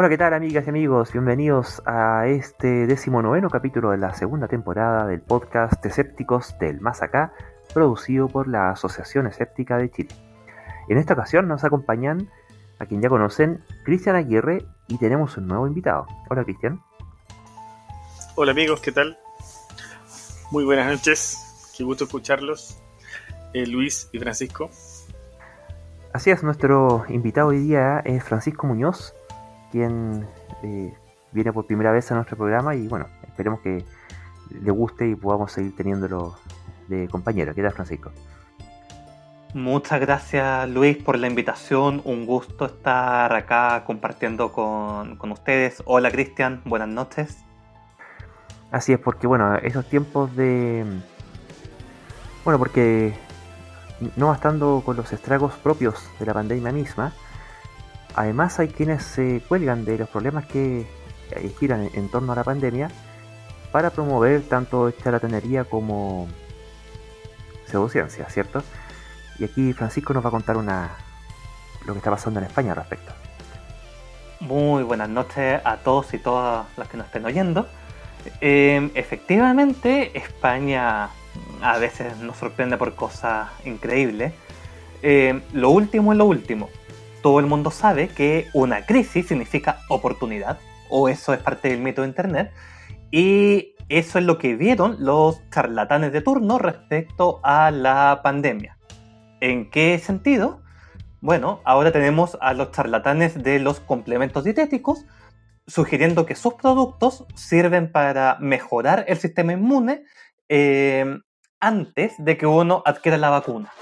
Hola, ¿qué tal amigas y amigos? Bienvenidos a este decimonoveno capítulo de la segunda temporada del podcast Escépticos del Más Acá, producido por la Asociación Escéptica de Chile. En esta ocasión nos acompañan a quien ya conocen, Cristian Aguirre, y tenemos un nuevo invitado. Hola Cristian. Hola amigos, ¿qué tal? Muy buenas noches, qué gusto escucharlos, eh, Luis y Francisco. Así es, nuestro invitado hoy día es Francisco Muñoz, quien eh, viene por primera vez a nuestro programa y bueno, esperemos que le guste y podamos seguir teniéndolo de compañero. ¿Qué tal, Francisco? Muchas gracias Luis por la invitación, un gusto estar acá compartiendo con, con ustedes. Hola Cristian, buenas noches. Así es, porque bueno, esos tiempos de... Bueno, porque no bastando con los estragos propios de la pandemia misma, además hay quienes se cuelgan de los problemas que giran en torno a la pandemia para promover tanto charlatanería como pseudociencia, ¿cierto? Y aquí Francisco nos va a contar una lo que está pasando en España al respecto. Muy buenas noches a todos y todas las que nos estén oyendo. Eh, efectivamente, España a veces nos sorprende por cosas increíbles. Eh, lo último es lo último. Todo el mundo sabe que una crisis significa oportunidad, o eso es parte del mito de Internet, y eso es lo que vieron los charlatanes de turno respecto a la pandemia. ¿En qué sentido? Bueno, ahora tenemos a los charlatanes de los complementos dietéticos sugiriendo que sus productos sirven para mejorar el sistema inmune eh, antes de que uno adquiera la vacuna.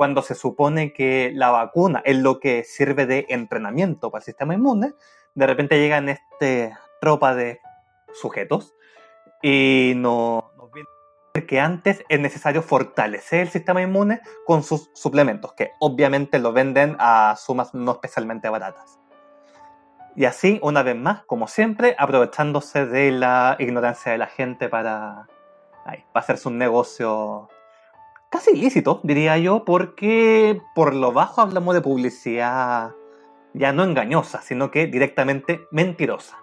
Cuando se supone que la vacuna es lo que sirve de entrenamiento para el sistema inmune, de repente llegan este tropa de sujetos y nos, nos que antes es necesario fortalecer el sistema inmune con sus suplementos, que obviamente lo venden a sumas no especialmente baratas. Y así, una vez más, como siempre, aprovechándose de la ignorancia de la gente para, para hacerse un negocio casi ilícito, diría yo, porque por lo bajo hablamos de publicidad ya no engañosa, sino que directamente mentirosa.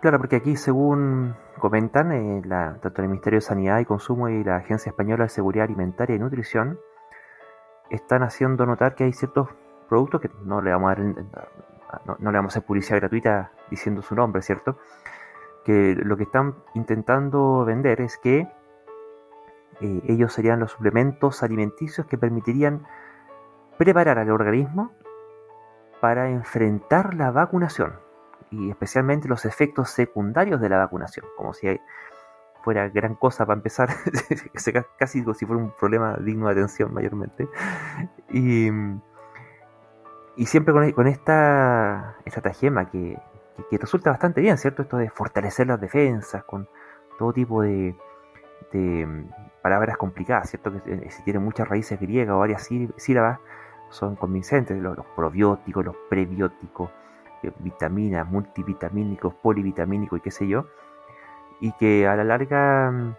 Claro, porque aquí, según comentan, eh, la, tanto el Ministerio de Sanidad y Consumo y la Agencia Española de Seguridad Alimentaria y Nutrición están haciendo notar que hay ciertos productos que no le vamos a dar, no, le vamos a hacer publicidad gratuita diciendo su nombre, ¿cierto? Que lo que están intentando vender es que eh, ellos serían los suplementos alimenticios que permitirían preparar al organismo para enfrentar la vacunación y especialmente los efectos secundarios de la vacunación, como si fuera gran cosa para empezar, casi como si fuera un problema digno de atención mayormente. Y, y siempre con, con esta estratagema que, que, que, resulta bastante bien, ¿cierto? Esto de fortalecer las defensas con todo tipo de, de palabras complicadas, ¿cierto? Que eh, si tienen muchas raíces griegas o varias sílabas, son convincentes, los, probióticos, los prebióticos, eh, vitaminas, multivitamínicos, polivitamínicos y qué sé yo, y que a la larga, mm,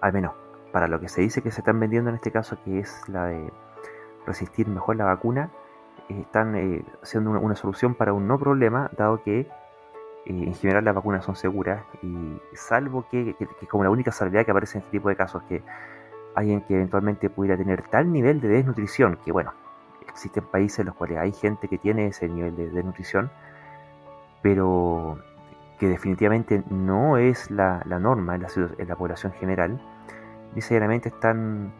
al menos para lo que se dice que se están vendiendo en este caso, que es la de resistir mejor la vacuna, están eh, siendo una, solución para un no problema, dado que en general las vacunas son seguras, y salvo que, que, que, como la única salvedad que aparece en este tipo de casos, que alguien que eventualmente pudiera tener tal nivel de desnutrición, que bueno, existen países en los cuales hay gente que tiene ese nivel de desnutrición, pero que definitivamente no es la, la norma en la, en la, población general, necesariamente están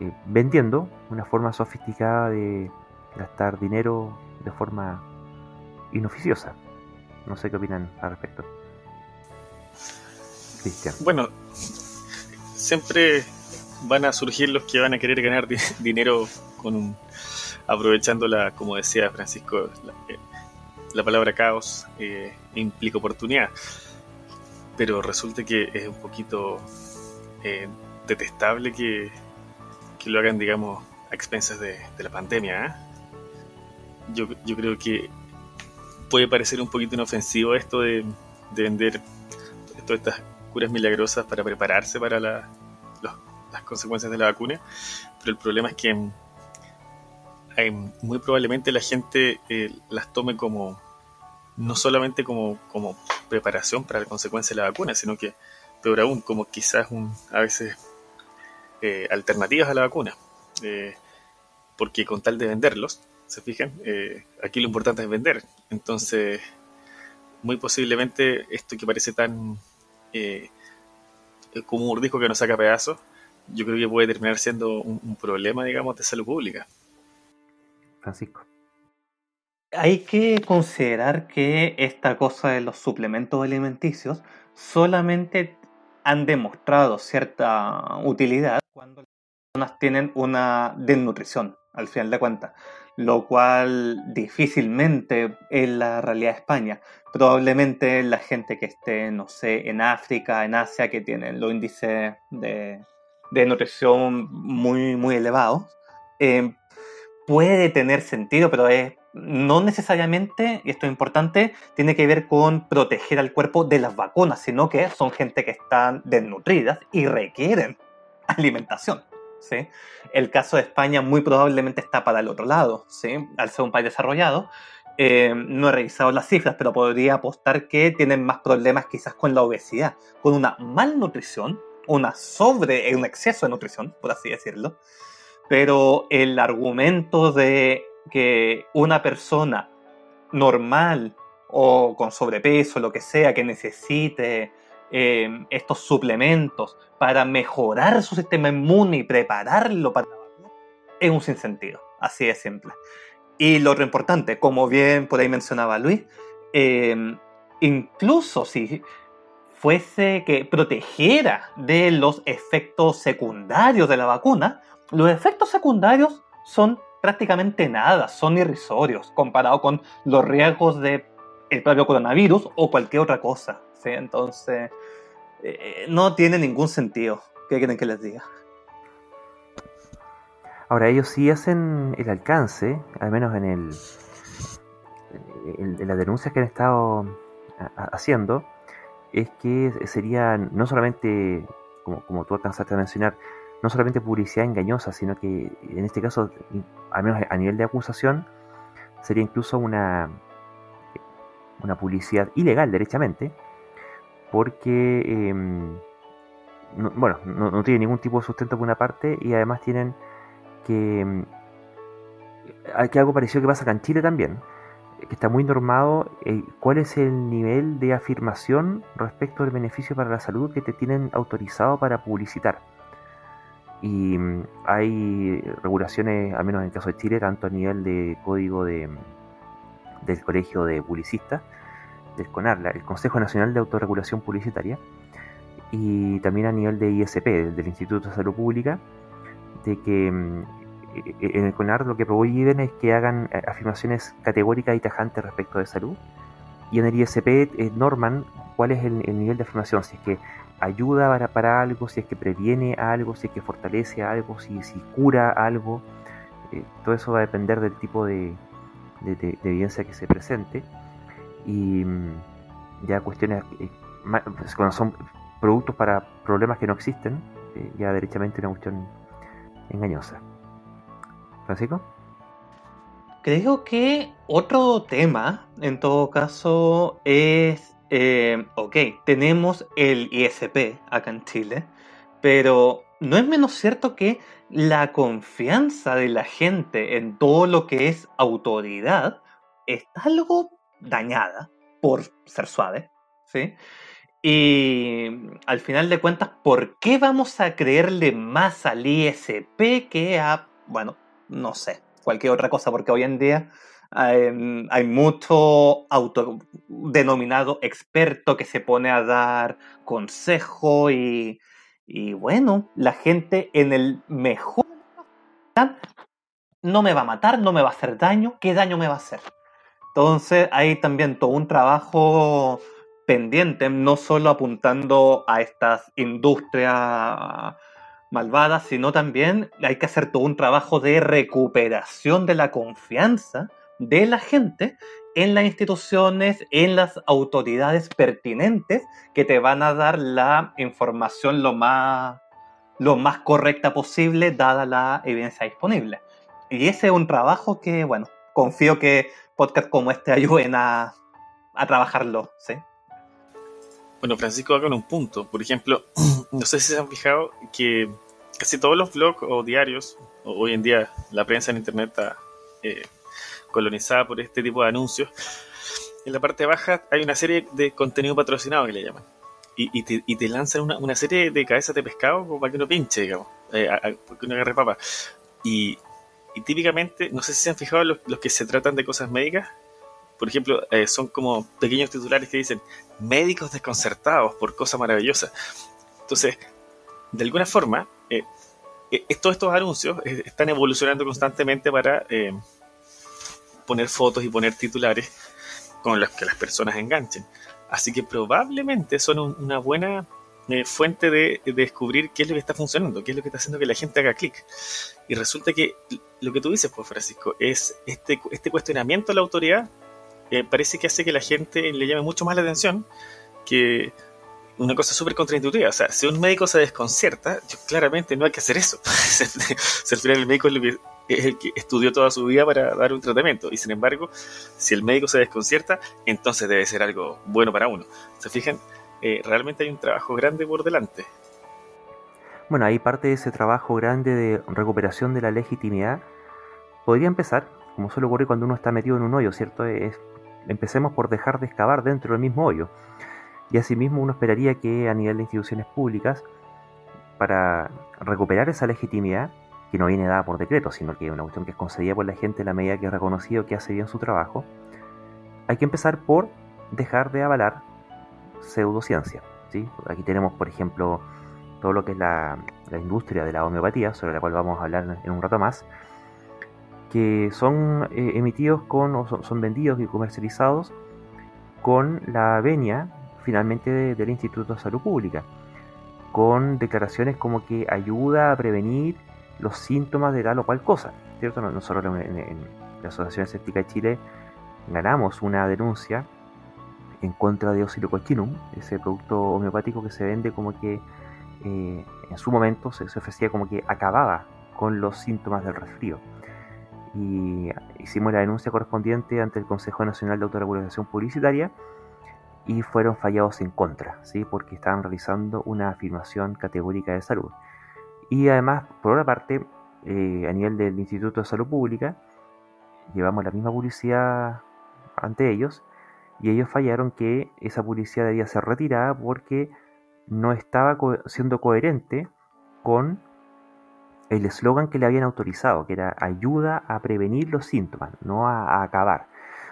eh, vendiendo una forma sofisticada de gastar dinero de forma inoficiosa. No sé qué opinan al respecto. Cristian. Bueno, siempre van a surgir los que van a querer ganar di dinero con aprovechando como decía Francisco, la, eh, la palabra caos eh, implica oportunidad. Pero resulta que es un poquito eh, detestable que, que, lo hagan, digamos, a expensas de, de la pandemia. Yo, yo, creo que puede parecer un poquito inofensivo esto de, de vender todas estas curas milagrosas para prepararse para la, las consecuencias de la vacuna, pero el problema es que muy probablemente la gente eh, las tome como no solamente como, como preparación para la consecuencia de la vacuna, sino que, peor aún, como quizás un, a veces eh, alternativas a la vacuna. Eh, porque con tal de venderlos, se fijan, eh, aquí lo importante es vender. Entonces, muy posiblemente esto que parece tan como un mordisco que nos saca pedazos, yo creo que puede terminar siendo un problema, digamos, de salud pública. Francisco hay que considerar que esta cosa de los suplementos alimenticios solamente han demostrado cierta utilidad cuando las personas tienen una desnutrición, al final de cuentas, lo cual difícilmente en la realidad de España. Probablemente la gente que esté, no sé, en África, en Asia, que tienen los índices de, nutrición muy, muy elevados, eh, puede tener sentido, pero es no necesariamente, y esto es importante, tiene que ver con proteger al cuerpo de las vacunas, sino que son gente que están desnutridas y requieren alimentación. El caso de España muy probablemente está para el otro lado, ¿sí? al ser un país desarrollado. Eh, no he revisado las cifras, pero podría apostar que tienen más problemas quizás con la obesidad, con una malnutrición, una sobre, un exceso de nutrición, por así decirlo. Pero el argumento de que una persona normal o con sobrepeso, lo que sea, que necesite em, estos suplementos para mejorar su sistema inmune y prepararlo para la vacuna, es un sinsentido, así de simple. Y lo otro importante, como bien por ahí mencionaba Luis, em, incluso si fuese que protegiera de los efectos secundarios de la vacuna, los efectos secundarios son prácticamente nada, son irrisorios comparado con los riesgos de el propio coronavirus o cualquier otra cosa. Entonces, eh, no tiene ningún sentido. ¿Qué quieren que les diga? Ahora, ellos sí hacen el alcance, al menos en el, en, las denuncias que han estado haciendo, es que sería no solamente, como, como tú alcanzaste a mencionar, no solamente publicidad engañosa, sino que en este caso, al menos a nivel de acusación, sería incluso una, una publicidad ilegal, derechamente, porque, em, bueno, no, tiene ningún tipo de sustento por una parte y además tienen que, em, que algo parecido que pasa acá en Chile también, que está muy normado eh, cuál es el nivel de afirmación respecto al beneficio para la salud que te tienen autorizado para publicitar. Y mm, hay regulaciones, al menos en el caso de Chile, tanto a nivel de código de, del Colegio de Publicistas, del CONARLA, el Consejo Nacional de Autorregulación Publicitaria, y también a nivel de ISP, del Instituto de Salud Pública, de que mm, e, e, en el CONAR lo que prohíben es que hagan eh, afirmaciones categóricas y tajantes respecto de salud, y en el ISP eh, norman cuál es el, el nivel de afirmación, si es que ayuda para, para, algo, si es que previene algo, si es que fortalece algo, si, si cura algo. Eh, todo eso va a depender del tipo de, de, evidencia que se presente. Y mm, ya cuestiones, eh, pues, cuando son productos para problemas que no existen, eh, ya derechamente una cuestión engañosa. Francisco. Creo que otro tema, en todo caso, es eh, ok, tenemos el ISP acá en Chile, pero no es menos cierto que la confianza de la gente en todo lo que es autoridad está algo dañada, por ser suave, ¿sí? Y al final de cuentas, ¿por qué vamos a creerle más al ISP que a, bueno, no sé, cualquier otra cosa? Porque hoy en día hay, mucho autodenominado experto que se pone a dar consejo y, y bueno, la gente en el mejor no me va a matar, no me va a hacer daño, ¿qué daño me va a hacer? Entonces hay también todo un trabajo pendiente, no solo apuntando a estas industrias malvadas, sino también hay que hacer todo un trabajo de recuperación de la confianza de la gente en las instituciones, en las autoridades pertinentes que te van a dar la información lo más, lo más correcta posible dada la evidencia disponible. Y ese es un trabajo que, bueno, confío que podcasts como este ayuden a, a trabajarlo, ¿sí? Bueno, Francisco va un punto. Por ejemplo, no sé si se han fijado que casi todos los blogs o diarios, hoy en día la prensa en internet está eh, colonizada por este tipo de anuncios, en la parte baja hay una serie de contenido patrocinado que le llaman. Y, te, lanzan una, serie de cabezas de pescado para que uno pinche, digamos, eh, para que uno agarre papa. Y, típicamente, no sé si se han fijado los, los que se tratan de cosas médicas, por ejemplo, eh, son como pequeños titulares que dicen médicos desconcertados por cosa maravillosa. Entonces, de alguna forma, eh, eh, todos estos anuncios están evolucionando constantemente para poner fotos y poner titulares con los que las personas enganchen. Así que probablemente son una buena fuente de, descubrir qué es lo que está funcionando, qué es lo que está haciendo que la gente haga clic. Y resulta que lo que tú dices, pues Francisco, es este, este cuestionamiento a la autoridad eh, parece que hace que la gente le llame mucho más la atención que una cosa súper contraintuitiva. O sea, si un médico se desconcierta, yo, claramente no hay que hacer eso. si al final el médico es, el que estudió toda su vida para dar un tratamiento. Y sin embargo, si el médico se desconcierta, entonces debe ser algo bueno para uno. ¿Se fijan? Eh, realmente hay un trabajo grande por delante. Bueno, ahí parte de ese trabajo grande de recuperación de la legitimidad podría empezar, como suele ocurrir cuando uno está metido en un hoyo, ¿cierto? Es empecemos por dejar de excavar dentro del mismo hoyo. Y asimismo uno esperaría que a nivel de instituciones públicas, para recuperar esa legitimidad, que no viene dada por decreto, sino que es una cuestión que es concedida por la gente en la medida que es reconocido que hace bien su trabajo, hay que empezar por dejar de avalar pseudociencia. ¿sí? Aquí tenemos, por ejemplo, todo lo que es la, la industria de la homeopatía, sobre la cual vamos a hablar en un rato más, que son eh, emitidos con, o son, vendidos y comercializados con la venia finalmente del Instituto de Salud Pública, con declaraciones como que ayuda a prevenir los síntomas de tal o cual cosa, ¿cierto? Nosotros en, la Asociación Escéptica de Chile ganamos una denuncia en contra de Oscillocochinum, ese producto homeopático que se vende como que eh, en su momento se ofrecía como que acababa con los síntomas del resfrío y hicimos la denuncia correspondiente ante el Consejo Nacional de Autorregulación Publicitaria y fueron fallados en contra, ¿sí? porque estaban realizando una afirmación categórica de salud. Y además, por otra parte, eh, a nivel del Instituto de Salud Pública, llevamos la misma publicidad ante ellos y ellos fallaron que esa publicidad debía ser retirada porque no estaba siendo coherente con el eslogan que le habían autorizado, que era ayuda a prevenir los síntomas, no a, acabar.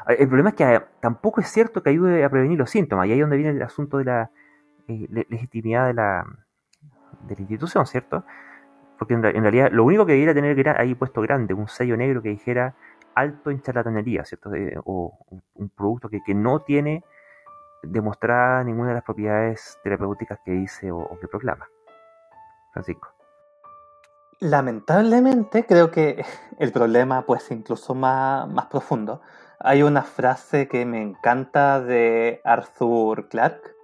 El problema es que eh, tampoco es cierto que ayude a prevenir los síntomas, y ahí es donde viene el asunto de la eh, legitimidad de la, institución, ¿cierto? Porque en, realidad lo único que debiera tener ahí puesto grande, un sello negro que dijera alto en charlatanería, ¿cierto? o un producto que, no tiene demostrada ninguna de las propiedades terapéuticas que dice o que proclama. Francisco. Lamentablemente creo que el problema pues incluso más, más profundo. Hay una frase que me encanta de Arthur Clarke,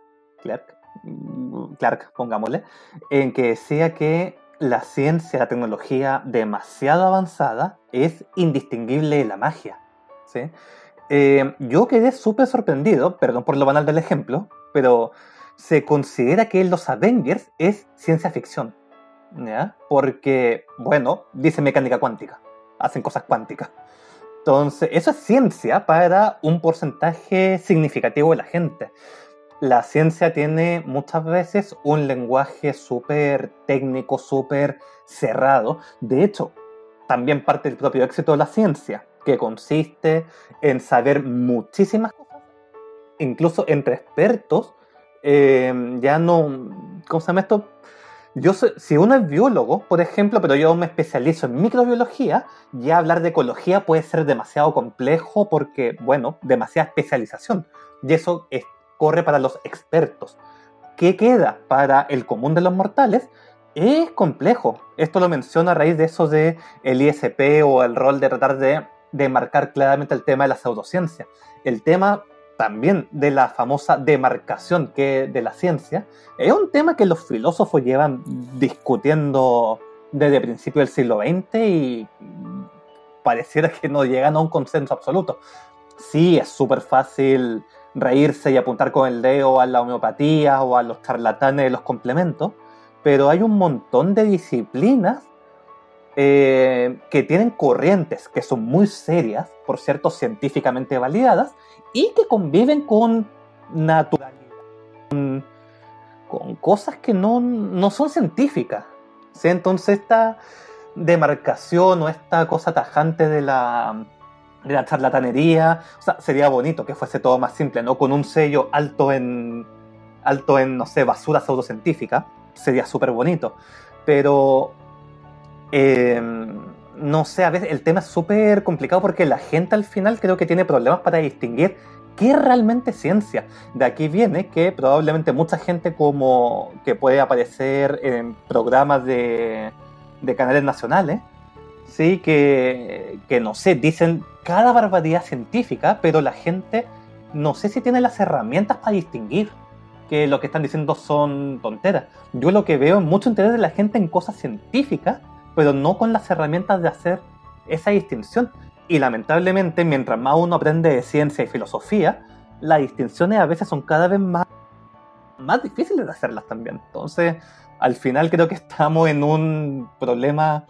Clarke, mm, Clark, pongámosle, en que decía que la ciencia, la tecnología demasiado avanzada es indistinguible de la magia. ¿sí? Eh, yo quedé súper sorprendido, perdón por lo banal del ejemplo, pero se considera que los Avengers es ciencia ficción. Porque, bueno, dice mecánica cuántica, hacen cosas cuánticas. Entonces, eso es ciencia para un porcentaje significativo de la gente. La ciencia tiene muchas veces un lenguaje súper técnico, súper cerrado. De hecho, también parte del propio éxito de la ciencia, que consiste en saber muchísimas cosas, incluso entre expertos, eh, ya no, ¿cómo se llama esto? Yo si uno es biólogo, por ejemplo, pero yo me especializo en microbiología, ya hablar de ecología puede ser demasiado complejo porque, bueno, demasiada especialización. Y eso corre para los expertos. ¿Qué queda para el común de los mortales? Es complejo. Esto lo menciono a raíz de eso de el ISP o el rol de tratar de, de marcar claramente el tema de la pseudociencia. El tema también de la famosa demarcación que de la ciencia, es un tema que los filósofos llevan discutiendo desde principios del siglo XX y pareciera que no llegan a un consenso absoluto. Sí, es súper fácil reírse y apuntar con el dedo a la homeopatía o a los charlatanes de los complementos, pero hay un montón de disciplinas eh, que tienen corrientes que son muy serias, por cierto, científicamente validadas, y que conviven con naturalidad, con, cosas que no, no son científicas. ¿sí? Entonces esta demarcación o esta cosa tajante de la, de la charlatanería, o sea, sería bonito que fuese todo más simple, ¿no? Con un sello alto en, alto en no sé, basura pseudocientífica, sería súper bonito. Pero, em, no sé, a veces el tema es súper complicado porque la gente al final creo que tiene problemas para distinguir qué es realmente ciencia. De aquí viene que probablemente mucha gente como que puede aparecer en programas de, de canales nacionales, sí, que, que no sé, dicen cada barbaridad científica, pero la gente no sé si tiene las herramientas para distinguir que lo que están diciendo son tonteras. Yo lo que veo es mucho interés de la gente en cosas científicas, pero no con las herramientas de hacer esa distinción. Y lamentablemente, mientras más uno aprende de ciencia y filosofía, las distinciones a veces son cada vez más, más difíciles de hacerlas también. Entonces, al final creo que estamos en un problema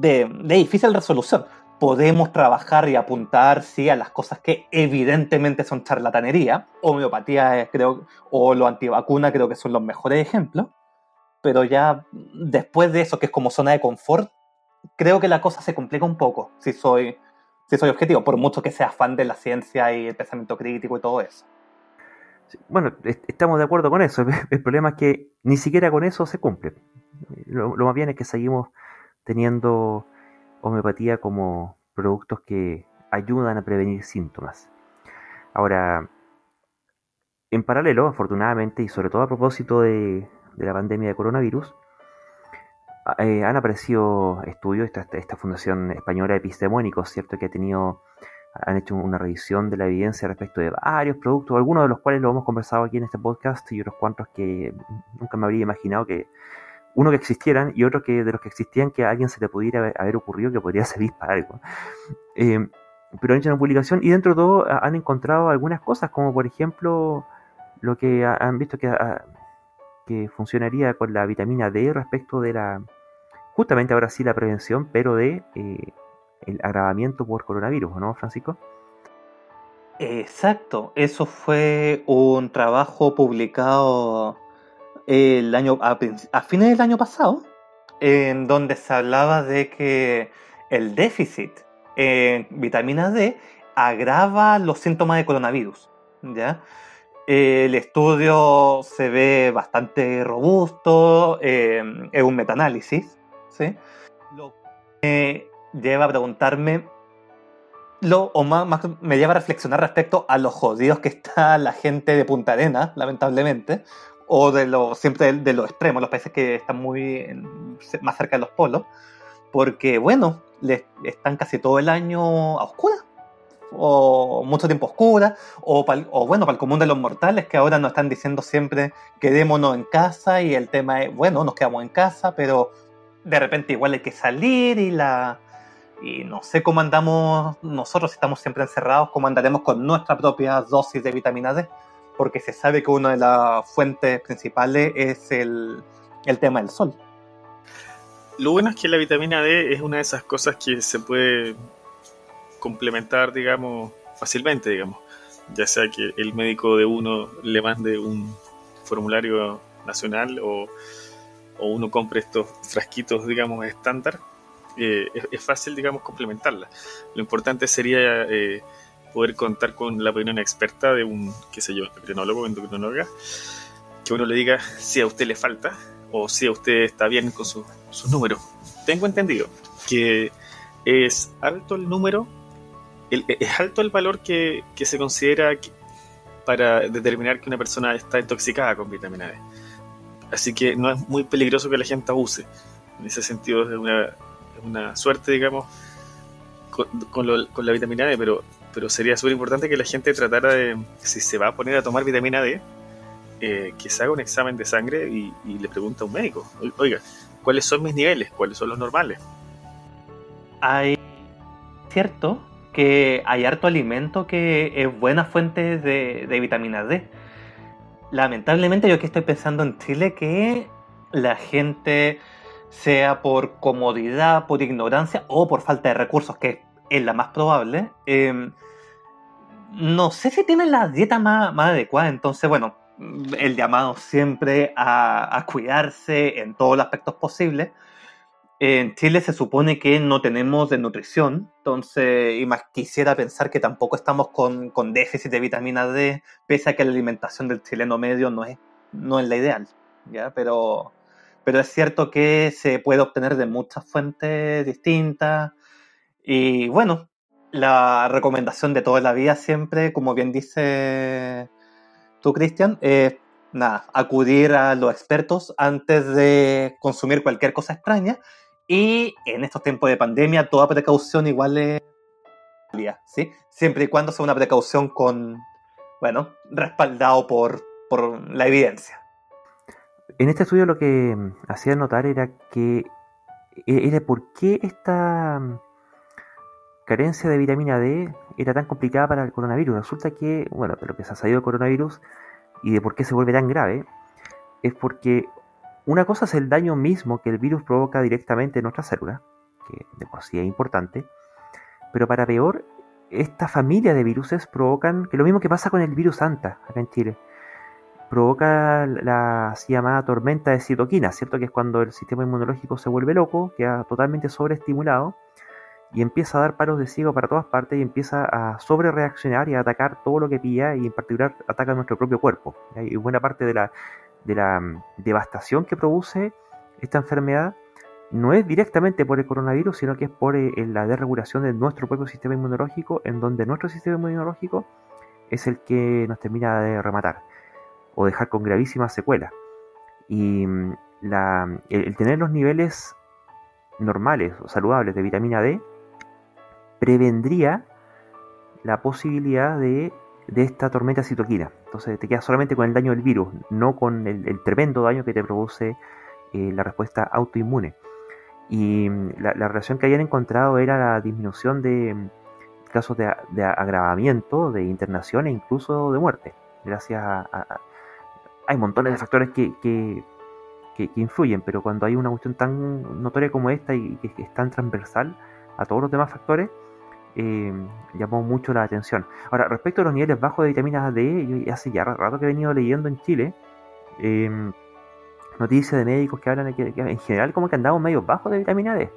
de, difícil resolución podemos trabajar y apuntar sí, a las cosas que evidentemente son charlatanería. Homeopatía, creo, o lo antivacuna creo que son los mejores ejemplos. Pero ya después de eso, que es como zona de confort, creo que la cosa se complica un poco, si soy, si soy objetivo, por mucho que sea fan de la ciencia y el pensamiento crítico y todo eso. Bueno, estamos de acuerdo con eso. El problema es que ni siquiera con eso se cumple. Lo, lo más bien es que seguimos teniendo homeopatía como productos que ayudan a prevenir síntomas. Ahora, en paralelo, afortunadamente, y sobre todo a propósito de, la pandemia de coronavirus, eh, han aparecido estudios, esta, esta Fundación Española de Epistemónicos, ¿cierto? que ha tenido, han hecho una revisión de la evidencia respecto de varios productos, algunos de los cuales lo hemos conversado aquí en este podcast y otros cuantos que nunca me habría imaginado que uno que existieran y otro que de los que existían que a alguien se le pudiera haber ocurrido que podría servir para algo. Eh, pero han hecho una publicación y dentro de todo han encontrado algunas cosas, como por ejemplo lo que han visto que, que funcionaría con la vitamina D respecto de la, justamente ahora sí la prevención, pero de eh, el agravamiento por coronavirus, ¿no, Francisco? Exacto, eso fue un trabajo publicado el año, a, fines del año pasado, en donde se hablaba de que el déficit en vitamina D agrava los síntomas de coronavirus. ¿ya? El estudio se ve bastante robusto, eh, es un metaanálisis, ¿sí? Lo que me lleva a preguntarme, lo, o más, me lleva a reflexionar respecto a los jodidos que está la gente de Punta Arena, lamentablemente, o de lo, siempre de, los extremos, los países que están muy más cerca de los polos, porque bueno, les, están casi todo el año a oscura, o mucho tiempo oscura, o, o bueno, para el común de los mortales que ahora nos están diciendo siempre quedémonos en casa y el tema es, bueno, nos quedamos en casa, pero de repente igual hay que salir y la... Y no sé cómo andamos nosotros, si estamos siempre encerrados, cómo andaremos con nuestra propia dosis de vitamina D porque se sabe que una de las fuentes principales es el, tema del sol. Lo bueno es que la vitamina D es una de esas cosas que se puede complementar, digamos, fácilmente, digamos. Ya sea que el médico de uno le mande un formulario nacional o, uno compre estos frasquitos, digamos, estándar, eh, es, fácil, digamos, complementarla. Lo importante sería eh, poder contar con la opinión experta de un, qué sé yo, endocrinólogo o endocrinóloga, que uno le diga si a usted le falta o si a usted está bien con sus su números. Tengo entendido que es alto el número, es alto el valor que, que se considera para determinar que una persona está intoxicada con vitamina D. Así que no es muy peligroso que la gente abuse. En ese sentido es una, una suerte, digamos, con, con, con la vitamina D, pero pero sería súper importante que la gente tratara de, si se va a poner a tomar vitamina D, eh, que se haga un examen de sangre y, le pregunte a un médico, oiga, ¿cuáles son mis niveles? ¿Cuáles son los normales? Hay cierto que hay harto alimento que es buena fuente de, de vitamina D. Lamentablemente yo aquí estoy pensando en Chile que la gente, sea por comodidad, por ignorancia o por falta de recursos, que es la más probable, em, no sé si tienen la dieta más, más adecuada. Entonces, bueno, el llamado siempre a, a cuidarse en todos los aspectos posibles en Chile se supone que no tenemos de nutrición, entonces y más quisiera pensar que tampoco estamos con, con, déficit de vitamina D, pese a que la alimentación del chileno medio no es, no es la ideal, ¿ya? Pero, pero es cierto que se puede obtener de muchas fuentes distintas y bueno, la recomendación de toda la vida siempre, como bien dice tú, Cristian, es nada, acudir a los expertos antes de consumir cualquier cosa extraña y en estos tiempos de pandemia, toda precaución igual es ¿sí? Siempre y cuando sea una precaución con, bueno, respaldado por, por la evidencia. En este estudio lo que hacía notar era que e-, era por qué esta carencia de vitamina D era tan complicada para el coronavirus. Resulta que, bueno, de lo que se ha salido del coronavirus y de por qué se vuelve tan grave, es porque una cosa es el daño mismo que el virus provoca directamente en nuestra célula, que de por sí es importante, pero para peor, esta familia de viruses provocan, que lo mismo que pasa con el virus Anta, acá en Chile, provoca la así llamada tormenta de citoquinas, ¿cierto? Que es cuando el sistema inmunológico se vuelve loco, queda totalmente sobreestimulado y empieza a dar paros de ciego para todas partes y empieza a sobrereaccionar y a atacar todo lo que pilla y en particular ataca nuestro propio cuerpo. Y buena parte de la, de la mm, devastación que produce esta enfermedad no es directamente por el coronavirus, sino que es por eh, la desregulación de nuestro propio sistema inmunológico, en donde nuestro sistema inmunológico es el que nos termina de rematar o dejar con gravísimas secuelas. Y mm, la, el, tener los niveles normales o saludables de vitamina D prevendría la posibilidad de de esta tormenta citoquina. Entonces te quedas solamente con el daño del virus, no con el, tremendo daño que te produce eh, la respuesta autoinmune. Y mm, la, relación que habían encontrado era la disminución de mm, casos de, agravamiento, de internación e incluso de muerte. Gracias a... hay montones de factores que, que, influyen, pero cuando hay una cuestión tan notoria como esta y que es tan transversal a todos los demás factores, eh, llamó mucho la atención. Ahora, respecto a los niveles bajos de vitamina D, hace ya rato que he venido leyendo en Chile em, noticias de médicos que hablan de que, en general como que andamos medio bajos de vitamina D.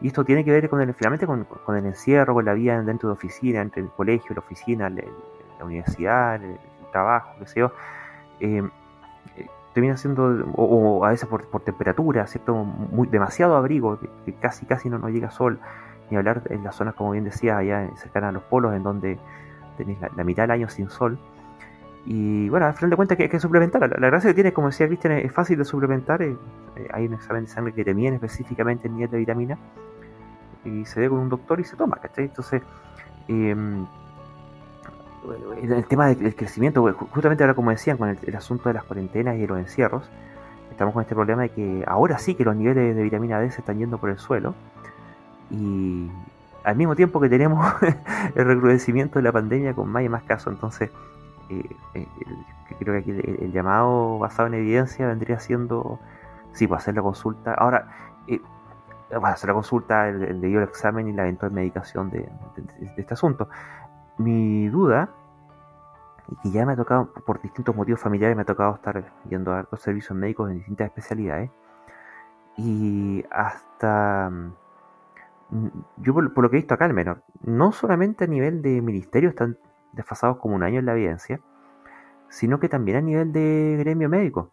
Y esto tiene que ver con el, finalmente con, el encierro, con la vida dentro de oficina, entre el colegio, la oficina, la, universidad, el, trabajo, qué sé yo. Em, eh, termina siendo, o, a veces por, temperatura, ¿cierto? Muy, demasiado abrigo, que, casi casi no nos llega sol ni hablar en las zonas, como bien decía, allá cercanas a los polos, en donde tenéis la, mitad del año sin sol. Y bueno, al final de cuentas hay que, suplementar. La, gracia que tiene, como decía Cristian, es fácil de suplementar. Eh, eh, hay un examen de sangre que te mide específicamente el nivel de vitamina y se ve con un doctor y se toma. Entonces, em, el tema del crecimiento, justamente ahora como decían, con el, asunto de las cuarentenas y los encierros, estamos con este problema de que ahora sí que los niveles de vitamina D se están yendo por el suelo y al mismo tiempo que tenemos el recrudecimiento de la pandemia con más y más casos. Entonces, eh, eh, creo que aquí el, llamado basado en evidencia vendría siendo, sí, pues hacer la consulta. Ahora, eh, hacer la consulta, el, el debido examen y la eventual medicación de, este asunto. Mi duda, y que ya me ha tocado, por distintos motivos familiares, me ha tocado estar yendo a dos servicios médicos en distintas especialidades, y hasta yo por, lo que he visto acá al menos, no solamente a nivel de ministerio están desfasados como un año en la evidencia, sino que también a nivel de gremio médico.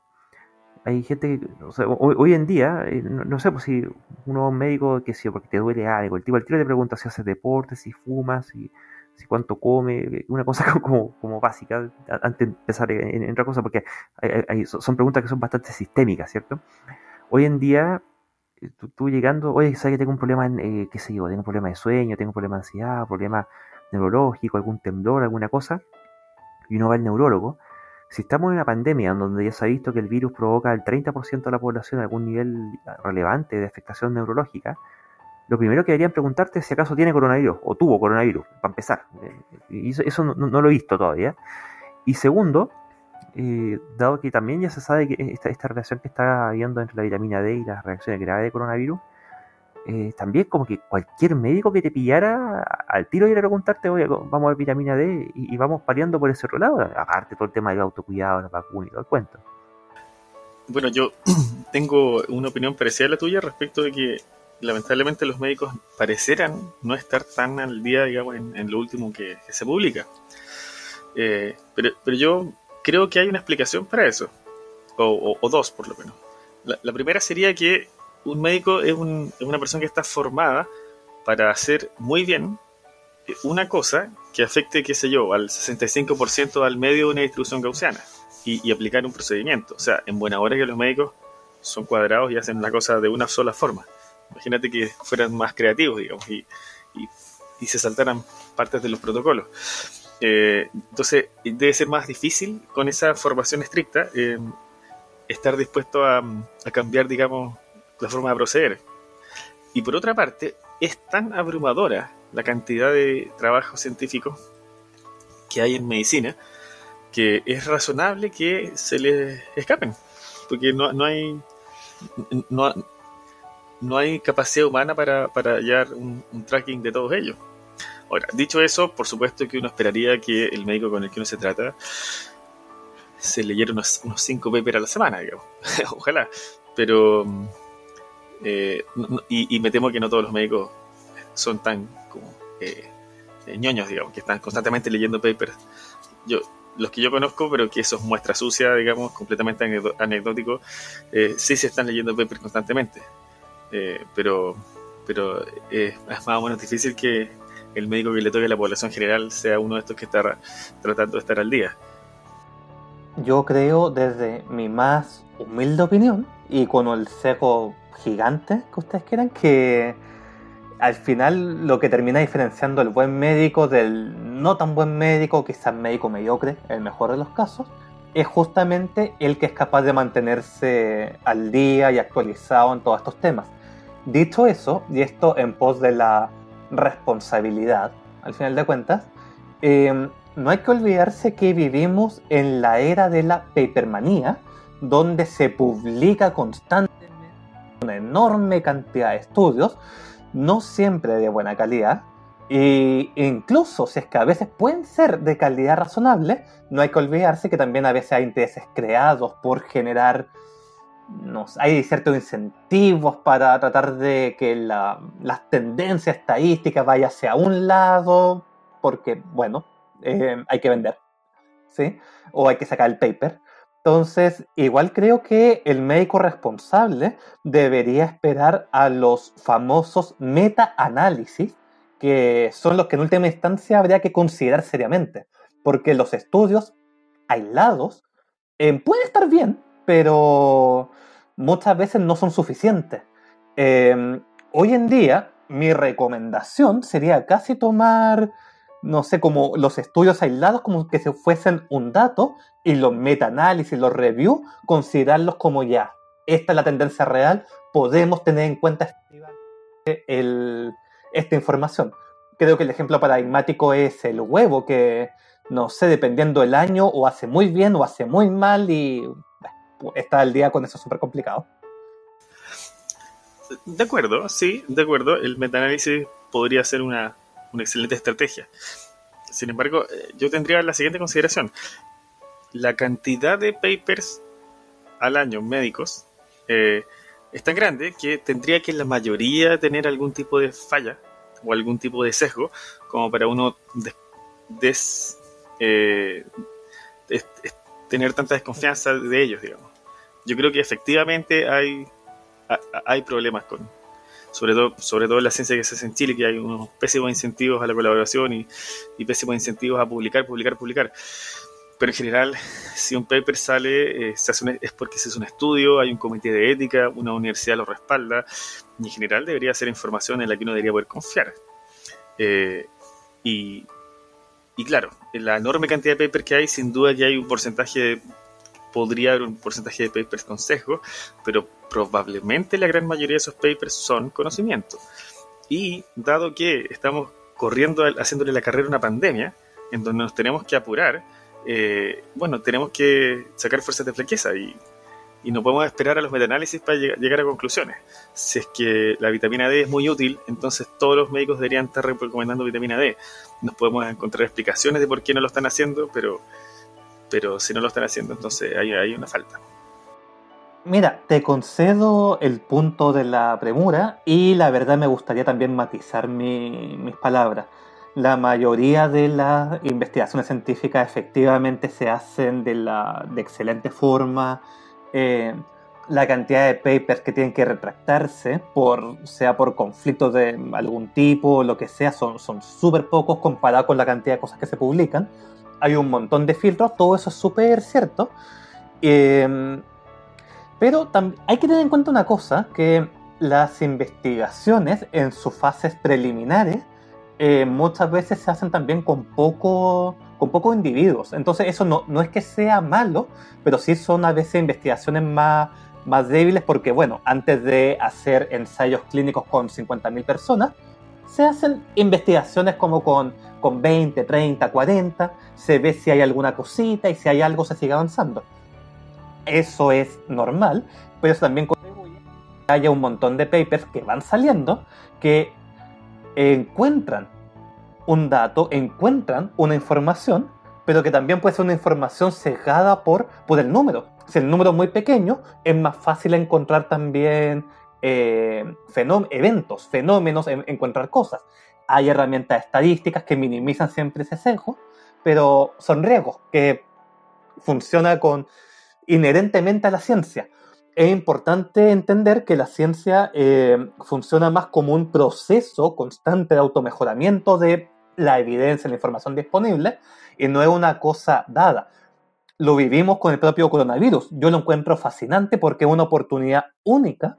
Hay gente que, hoy, en día, eh, no, sé, pues si uno médico que si porque te duele algo, el tipo al tiro te pregunta si haces deporte, si fumas, si, si cuánto come, eh, una cosa como, como básica antes de empezar en, otra cosa, porque son preguntas que son bastante sistémicas, ¿cierto? Hoy en día eh, tú, llegando, oye, sabes que tengo un problema, en, eh, qué sé yo, tengo un problema de sueño, tengo un problema de ansiedad, problema neurológico, algún temblor, alguna cosa, y uno va al neurólogo. Si estamos en una pandemia donde ya se ha visto que el virus provoca al 30% de la población algún nivel relevante de afectación neurológica, lo primero que deberían preguntarte es si acaso tiene coronavirus o tuvo coronavirus, para empezar. Y eso, no, lo he visto todavía. Y segundo, eh, dado que también ya se sabe que esta, esta relación que está habiendo entre la vitamina D y las reacciones graves de coronavirus, eh, también como que cualquier médico que te pillara al tiro y a preguntarte, oye, vamos a ver vitamina D y, vamos pariendo por ese otro lado, aparte todo el tema del autocuidado, la vacuna y todo el cuento. Bueno, yo tengo una opinión parecida a la tuya respecto de que lamentablemente los médicos parecieran no estar tan al día, digamos, en, lo último que, se publica. Eh, pero, pero, yo creo que hay una explicación para eso, o, dos por lo menos. La, primera sería que un médico es, una persona que está formada para hacer muy bien una cosa que afecte, qué sé yo, al 65% al medio de una distribución gaussiana y, aplicar un procedimiento. O sea, en buena hora que los médicos son cuadrados y hacen la cosa de una sola forma. Imagínate que fueran más creativos, digamos, y, se saltaran partes de los protocolos. Eh, entonces, debe ser más difícil con esa formación estricta eh, estar dispuesto a, cambiar, digamos, la forma de proceder. Y por otra parte, es tan abrumadora la cantidad de trabajos científicos que hay en medicina que es razonable que se les escapen, porque no, no hay no, no hay capacidad humana para, para hallar un, tracking de todos ellos. Ahora, dicho eso, por supuesto que uno esperaría que el médico con el que uno se trata se leyera unos, unos cinco papers a la semana, digamos. Ojalá. Pero. Eh, y, me temo que no todos los médicos son tan como eh, eh, ñoños, digamos, que están constantemente leyendo papers. Yo, los que yo conozco, pero que eso es muestra sucia, digamos, completamente anecdótico, sí se están leyendo papers constantemente. Eh, pero pero es más o menos difícil que el médico que le toque a la población general sea uno de estos que está tratando de estar al día. Yo creo, desde mi más humilde opinión, y con el seco gigante que ustedes quieran, que al final lo que termina diferenciando el buen médico del no tan buen médico, quizás médico mediocre, el mejor de los casos, es justamente el que es capaz de mantenerse al día y actualizado en todos estos temas. Dicho eso, y esto en pos de la responsabilidad, al final de cuentas, em, no hay que olvidarse que vivimos en la era de la papermanía, donde se publica constantemente una enorme cantidad de estudios, no siempre de buena calidad, e incluso si es que a veces pueden ser de calidad razonable, no hay que olvidarse que también a veces hay intereses creados por generar hay ciertos incentivos para tratar de que la, las tendencias estadísticas vayan hacia un lado, porque, bueno, eh, hay que vender, ¿sí? O hay que sacar el paper. Entonces, igual creo que el médico responsable debería esperar a los famosos meta-análisis, que son los que en última instancia habría que considerar seriamente, porque los estudios aislados eh, pueden estar bien, pero muchas veces no son suficientes. Em, hoy en día, mi recomendación sería casi tomar, no sé, como los estudios aislados como que se fuesen un dato y los meta-análisis, los reviews, considerarlos como ya, esta es la tendencia real, podemos tener en cuenta el, esta información. Creo que el ejemplo paradigmático es el huevo, que no sé, dependiendo del año, o hace muy bien o hace muy mal y está al día con eso súper complicado. De acuerdo, sí, de acuerdo. El metaanálisis podría ser una, excelente estrategia. Sin embargo, eh, yo tendría la siguiente consideración. La cantidad de papers al año médicos eh, es tan grande que tendría que la mayoría tener algún tipo de falla o algún tipo de sesgo como para uno des, eh, tener tanta desconfianza de ellos, digamos. Yo creo que efectivamente hay, hay problemas con, sobre todo, sobre todo en la ciencia que se hace en Chile, que hay unos pésimos incentivos a la colaboración y, y pésimos incentivos a publicar, publicar, publicar. Pero en general, si un paper sale, eh, se hace es porque se hace un estudio, hay un comité de ética, una universidad lo respalda, y en general debería ser información en la que uno debería poder confiar. Eh, y, y claro, en la enorme cantidad de papers que hay, sin duda que hay un porcentaje, podría haber un porcentaje de papers con sesgo, pero probablemente la gran mayoría de esos papers son conocimiento. Y dado que estamos corriendo, haciéndole la carrera a una pandemia, en donde nos tenemos que apurar, eh, bueno, tenemos que sacar fuerzas de flaqueza y, y no podemos esperar a los metaanálisis para llegar a conclusiones. Si es que la vitamina D es muy útil, entonces todos los médicos deberían estar recomendando vitamina D. Nos podemos encontrar explicaciones de por qué no lo están haciendo, pero, pero si no lo están haciendo, entonces hay, una falta. Mira, te concedo el punto de la premura y la verdad me gustaría también matizar mis palabras. La mayoría de las investigaciones científicas efectivamente se hacen de, la, de excelente forma. Eh, la cantidad de papers que tienen que retractarse, por, sea por conflictos de algún tipo lo que sea, son súper pocos comparado con la cantidad de cosas que se publican. Hay un montón de filtros, todo eso es súper cierto. Eh, pero hay que tener en cuenta una cosa, que las investigaciones en sus fases preliminares eh, muchas veces se hacen también con poco con pocos individuos. Entonces eso no, no es que sea malo, pero sí son a veces investigaciones más, más débiles porque, bueno, antes de hacer ensayos clínicos con 50.000 personas, se hacen investigaciones como con, con 20, 30, 40, se ve si hay alguna cosita y si hay algo se sigue avanzando. Eso es normal, pero eso también contribuye a que haya un montón de papers que van saliendo que encuentran un dato, encuentran una información, pero que también puede ser una información sesgada por, por el número. Si el número es muy pequeño, es más fácil encontrar también eh, eventos, fenómenos, encontrar cosas. Hay herramientas estadísticas que minimizan siempre ese sesgo, pero son riesgos que funcionan con inherentemente a la ciencia. Es importante entender que la ciencia eh, funciona más como un proceso constante de automejoramiento de la evidencia, la información disponible, y no es una cosa dada. Lo vivimos con el propio coronavirus. Yo lo encuentro fascinante porque es una oportunidad única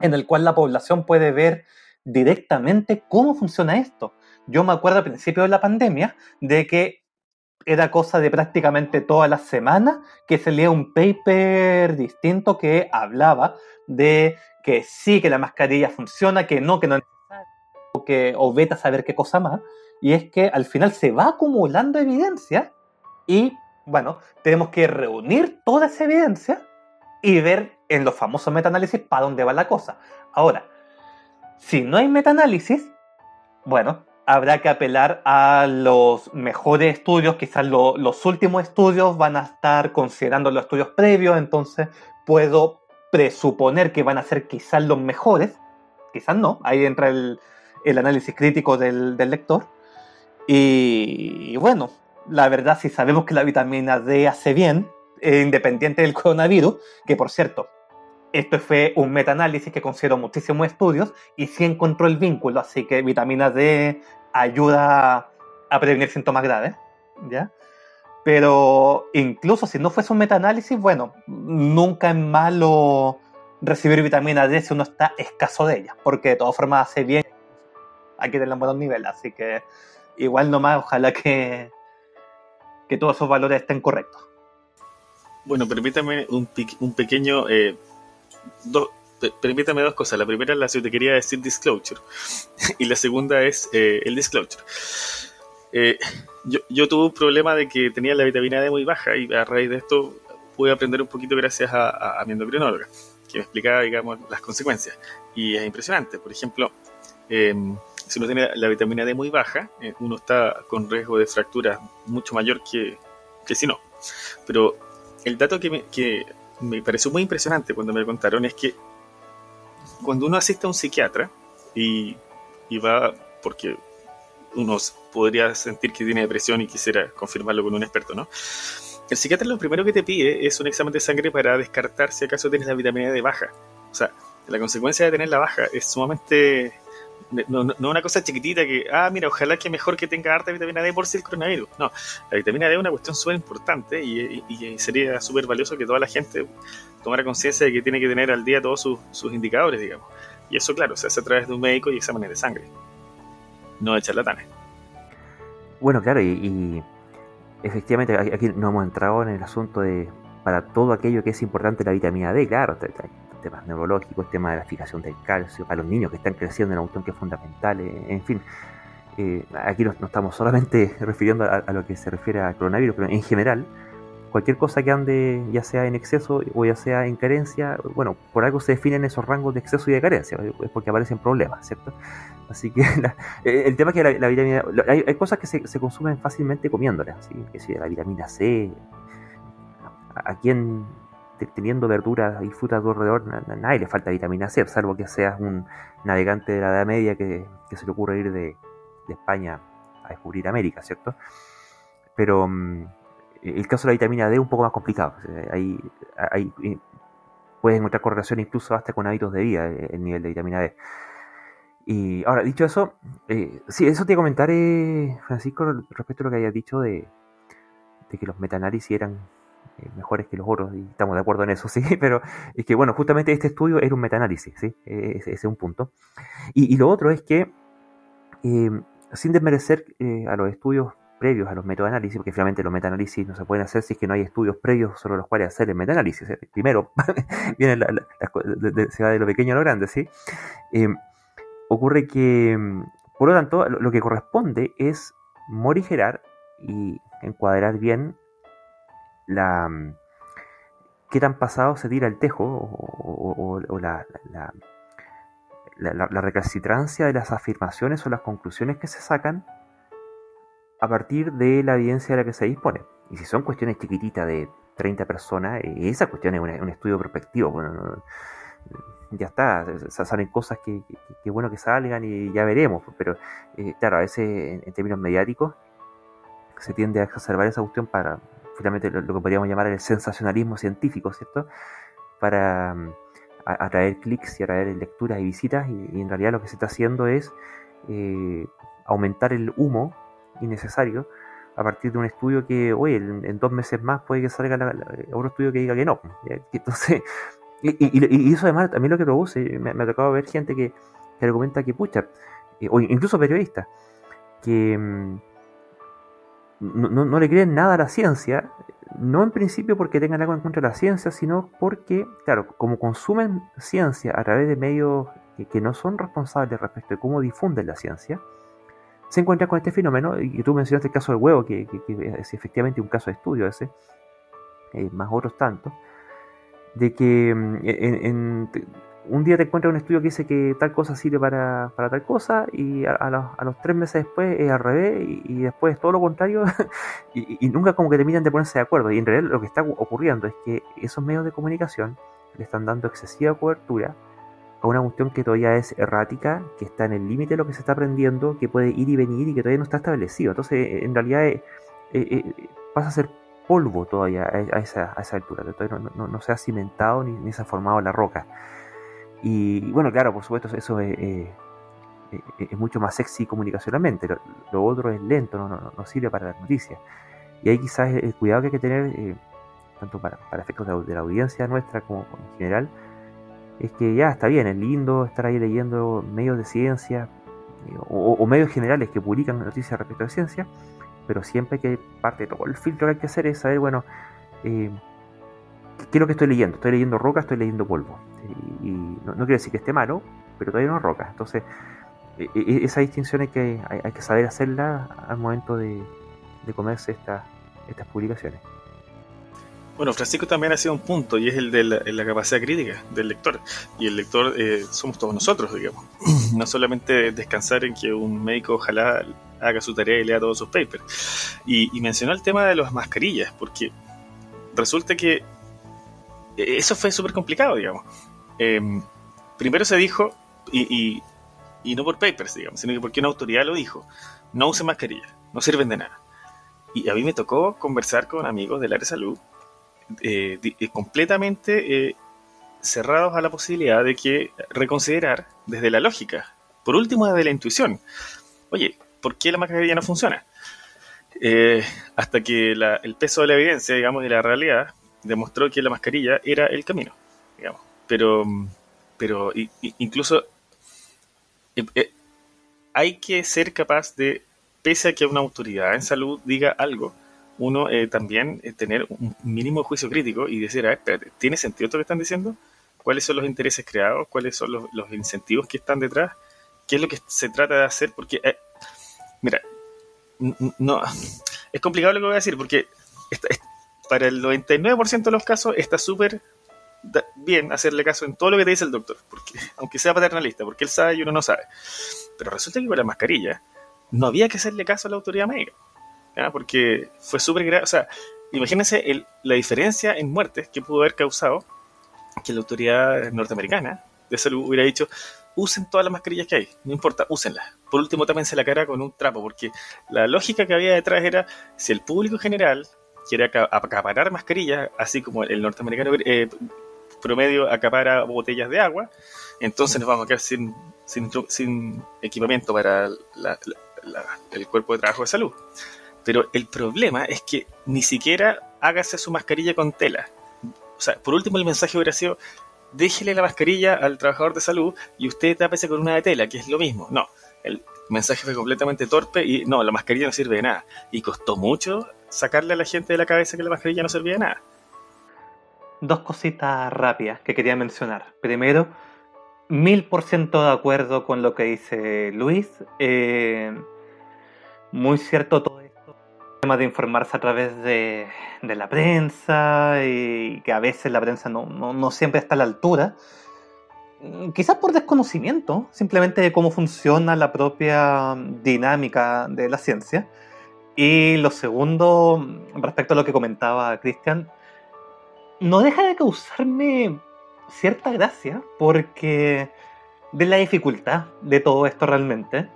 en la cual la población puede ver directamente cómo funciona esto. Yo me acuerdo al principio de la pandemia de que era cosa de prácticamente todas las semanas que se leía un paper distinto que hablaba de que sí, que la mascarilla funciona, que no, que no es que, o vete a saber qué cosa más. Y es que al final se va acumulando evidencia y, bueno, tenemos que reunir toda esa evidencia y ver en los famosos metaanálisis para dónde va la cosa. Ahora, si no hay metaanálisis, bueno, habrá que apelar a los mejores estudios, quizás los últimos estudios van a estar considerando los estudios previos, entonces puedo presuponer que van a ser quizás los mejores, quizás no, ahí entra el, análisis crítico del, lector. Y, bueno, la verdad, si sabemos que la vitamina D hace bien, eh, independiente del coronavirus, que por cierto, esto fue un metaanálisis que consideró muchísimos estudios y sí encontró el vínculo, así que vitamina D ayuda a prevenir síntomas graves, ¿ya? Pero incluso si no fuese un metaanálisis, bueno, nunca es malo recibir vitamina D si uno está escaso de ella, porque de todas formas hace bien, hay que buenos niveles, así que igual nomás, ojalá que, que todos esos valores estén correctos. Bueno, permítame un, un pequeño eh, permítame dos cosas. La primera es la que te quería decir disclosure. y la segunda es eh, el disclosure. Eh, yo, tuve un problema de que tenía la vitamina D muy baja y a raíz de esto pude aprender un poquito gracias a, mi endocrinóloga, que me explicaba, digamos, las consecuencias. Y es impresionante. Por ejemplo, em, si uno tiene la vitamina D muy baja, eh, uno está con riesgo de fractura mucho mayor que, que si no. Pero el dato que, me, que me pareció muy impresionante cuando me lo contaron es que cuando uno asiste a un psiquiatra y, va porque uno podría sentir que tiene depresión y quisiera confirmarlo con un experto, ¿no? El psiquiatra lo primero que te pide es un examen de sangre para descartar si acaso tienes la vitamina D baja. O sea, la consecuencia de tener la baja es sumamente no, no, una cosa chiquitita que, ah, mira, ojalá que mejor que tenga harta vitamina D por si el coronavirus. No, la vitamina D es una cuestión súper importante y, sería súper valioso que toda la gente tomara conciencia de que tiene que tener al día todos sus, indicadores, digamos. Y eso, claro, se hace a través de un médico y exámenes de sangre, no de charlatanes. Bueno, claro, y, efectivamente aquí no hemos entrado en el asunto de para todo aquello que es importante la vitamina D, claro, temas neurológicos, el tema de la fijación del calcio, para los niños que están creciendo en un que es fundamental, eh, en fin. Eh, aquí no, estamos solamente refiriendo a, lo que se refiere al coronavirus, pero en general, cualquier cosa que ande ya sea en exceso o ya sea en carencia, bueno, por algo se definen esos rangos de exceso y de carencia, es porque aparecen problemas, ¿cierto? Así que el tema es que la, vitamina, hay, cosas que se, consumen fácilmente comiéndolas, ¿sí? que si la vitamina C, a, quien teniendo verduras y frutas alrededor, a nadie le falta vitamina C, salvo que seas un navegante de la Edad Media que, se le ocurre ir de, España a descubrir América, ¿cierto? Pero mm, el caso de la vitamina D es un poco más complicado. Hay, eh, puedes encontrar correlación incluso hasta con hábitos de vida, eh, el nivel de vitamina D. Y ahora, dicho eso, eh, sí, eso te comentaré, Francisco, respecto a lo que hayas dicho de, que los metaanálisis eran eh, mejores que los otros, y estamos de acuerdo en eso, sí, pero es que, bueno, justamente este estudio era un metaanálisis, sí, ese, es un punto. Y, lo otro es que, eh, sin desmerecer a los estudios previos a los metaanálisis, porque finalmente los metaanálisis no se pueden hacer si es que no hay estudios previos sobre los cuales hacer el metaanálisis. Primero, viene la, se va de lo pequeño a lo grande, ¿sí? ocurre que, por lo tanto, lo que corresponde es morigerar y encuadrar bien la mm, qué tan pasado se tira el tejo o, la, la, la, recalcitrancia de las afirmaciones o las conclusiones que se sacan a partir de la evidencia de la que se dispone. Y si son cuestiones chiquititas de 30 personas, eh, esa cuestión es un, estudio prospectivo. Bueno, ya está, salen cosas que, que, bueno que salgan y ya veremos, pero eh, claro, a veces en, términos mediáticos se tiende a exacerbar esa cuestión para finalmente lo, que podríamos llamar el sensacionalismo científico, ¿cierto? Para mm, atraer clics y atraer lecturas y visitas y, en realidad lo que se está haciendo es eh, aumentar el humo innecesario a partir de un estudio que, oye, en, dos meses más puede que salga otro estudio que diga que no. Entonces, y, eso además también lo que produce, me, ha tocado ver gente que, que argumenta que, pucha, eh, o incluso periodistas, que no, le creen nada a la ciencia, no en principio porque tengan algo en contra de la ciencia, sino porque, claro, como consumen ciencia a través de medios que, no son responsables respecto de cómo difunden la ciencia, se encuentran con este fenómeno, y tú mencionaste el caso del huevo, que, es efectivamente un caso de estudio ese, eh, más otros tantos, de que mm, en, un día te encuentras un estudio que dice que tal cosa sirve para, tal cosa y a, los, tres meses después es al revés y, después es todo lo contrario y, nunca como que terminan de ponerse de acuerdo. Y en realidad lo que está ocurriendo es que esos medios de comunicación le están dando excesiva cobertura a una cuestión que todavía es errática, que está en el límite de lo que se está aprendiendo, que puede ir y venir y que todavía no está establecido. Entonces, en realidad eh, eh, eh, pasa a ser polvo todavía a esa, a esa altura, todavía no, se ha cimentado ni, se ha formado la roca. Y, bueno, claro, por supuesto, eso es, mucho más sexy comunicacionalmente, lo, otro es lento, no, sirve para las noticias. Y ahí quizás el cuidado que hay que tener, eh, tanto para, efectos de, la audiencia nuestra como en general, es que ya está bien, es lindo estar ahí leyendo medios de ciencia eh, o, medios generales que publican noticias respecto a ciencia, pero siempre que parte de todo el filtro que hay que hacer es saber, bueno, eh, ¿qué es lo que estoy leyendo? ¿Estoy leyendo roca? ¿Estoy leyendo polvo? Y, no, quiere decir que esté malo, pero todavía no es roca. Entonces, e, e, esa distinción hay que, hay, que saber hacerla al momento de, comerse estas publicaciones. Bueno, Francisco también ha sido un punto y es el de la, capacidad crítica del lector. Y el lector eh, somos todos nosotros, digamos. No solamente descansar en que un médico ojalá haga su tarea y lea todos sus papers. Y, mencionó el tema de las mascarillas, porque resulta que eso fue súper complicado, digamos. Em, primero se dijo, y, y, no por papers, digamos, sino que porque una autoridad lo dijo, no use mascarillas, no sirven de nada. Y a mí me tocó conversar con amigos del área de salud eh, eh, completamente eh, cerrados a la posibilidad de que reconsiderar desde la lógica, por último desde la intuición. Oye, por qué la mascarilla no funciona. Eh, hasta que el peso de la evidencia, digamos, de la realidad, demostró que la mascarilla era el camino, digamos. Pero, pero incluso eh, eh, hay que ser capaz de, pese a que una autoridad en salud diga algo, uno también tener un mínimo juicio crítico y decir, a ver, espérate, ¿tiene sentido esto que están diciendo? cuáles son los intereses creados, cuáles son los, incentivos que están detrás, qué es lo que se trata de hacer, porque, eh, mira, no, es complicado lo que voy a decir, porque para el 99% de los casos está súper bien hacerle caso en todo lo que te dice el doctor, porque aunque sea paternalista, porque él sabe y uno no sabe. Pero resulta que con la mascarilla no había que hacerle caso a la autoridad médica, porque fue súper grave, o sea, imagínense la diferencia en muertes que pudo haber causado que la autoridad norteamericana de salud hubiera dicho, usen todas las mascarillas que hay, no importa, úsenlas. Por último, tápense la cara con un trapo, porque la lógica que había detrás era, si el público general quiere acaparar mascarillas, así como el norteamericano eh, promedio acapara botellas de agua, entonces nos vamos a quedar sin, equipamiento para el cuerpo de trabajo de salud. Pero el problema es que ni siquiera hágase su mascarilla con tela. O sea, por último el mensaje hubiera sido, déjele la mascarilla al trabajador de salud y usted tápese con una de tela, que es lo mismo. No, el mensaje fue completamente torpe y no, la mascarilla no sirve de nada. Y costó mucho sacarle a la gente de la cabeza que la mascarilla no servía de nada. Dos cositas rápidas que quería mencionar. Primero, mil por ciento de acuerdo con lo que dice Luis. Eh, muy cierto todo tema de informarse a través de, la prensa y que a veces la prensa no, siempre está a la altura. Mm, quizás por desconocimiento, simplemente de cómo funciona la propia dinámica de la ciencia. Y lo segundo, respecto a lo que comentaba Cristian, no deja de causarme cierta gracia porque de la dificultad de todo esto realmente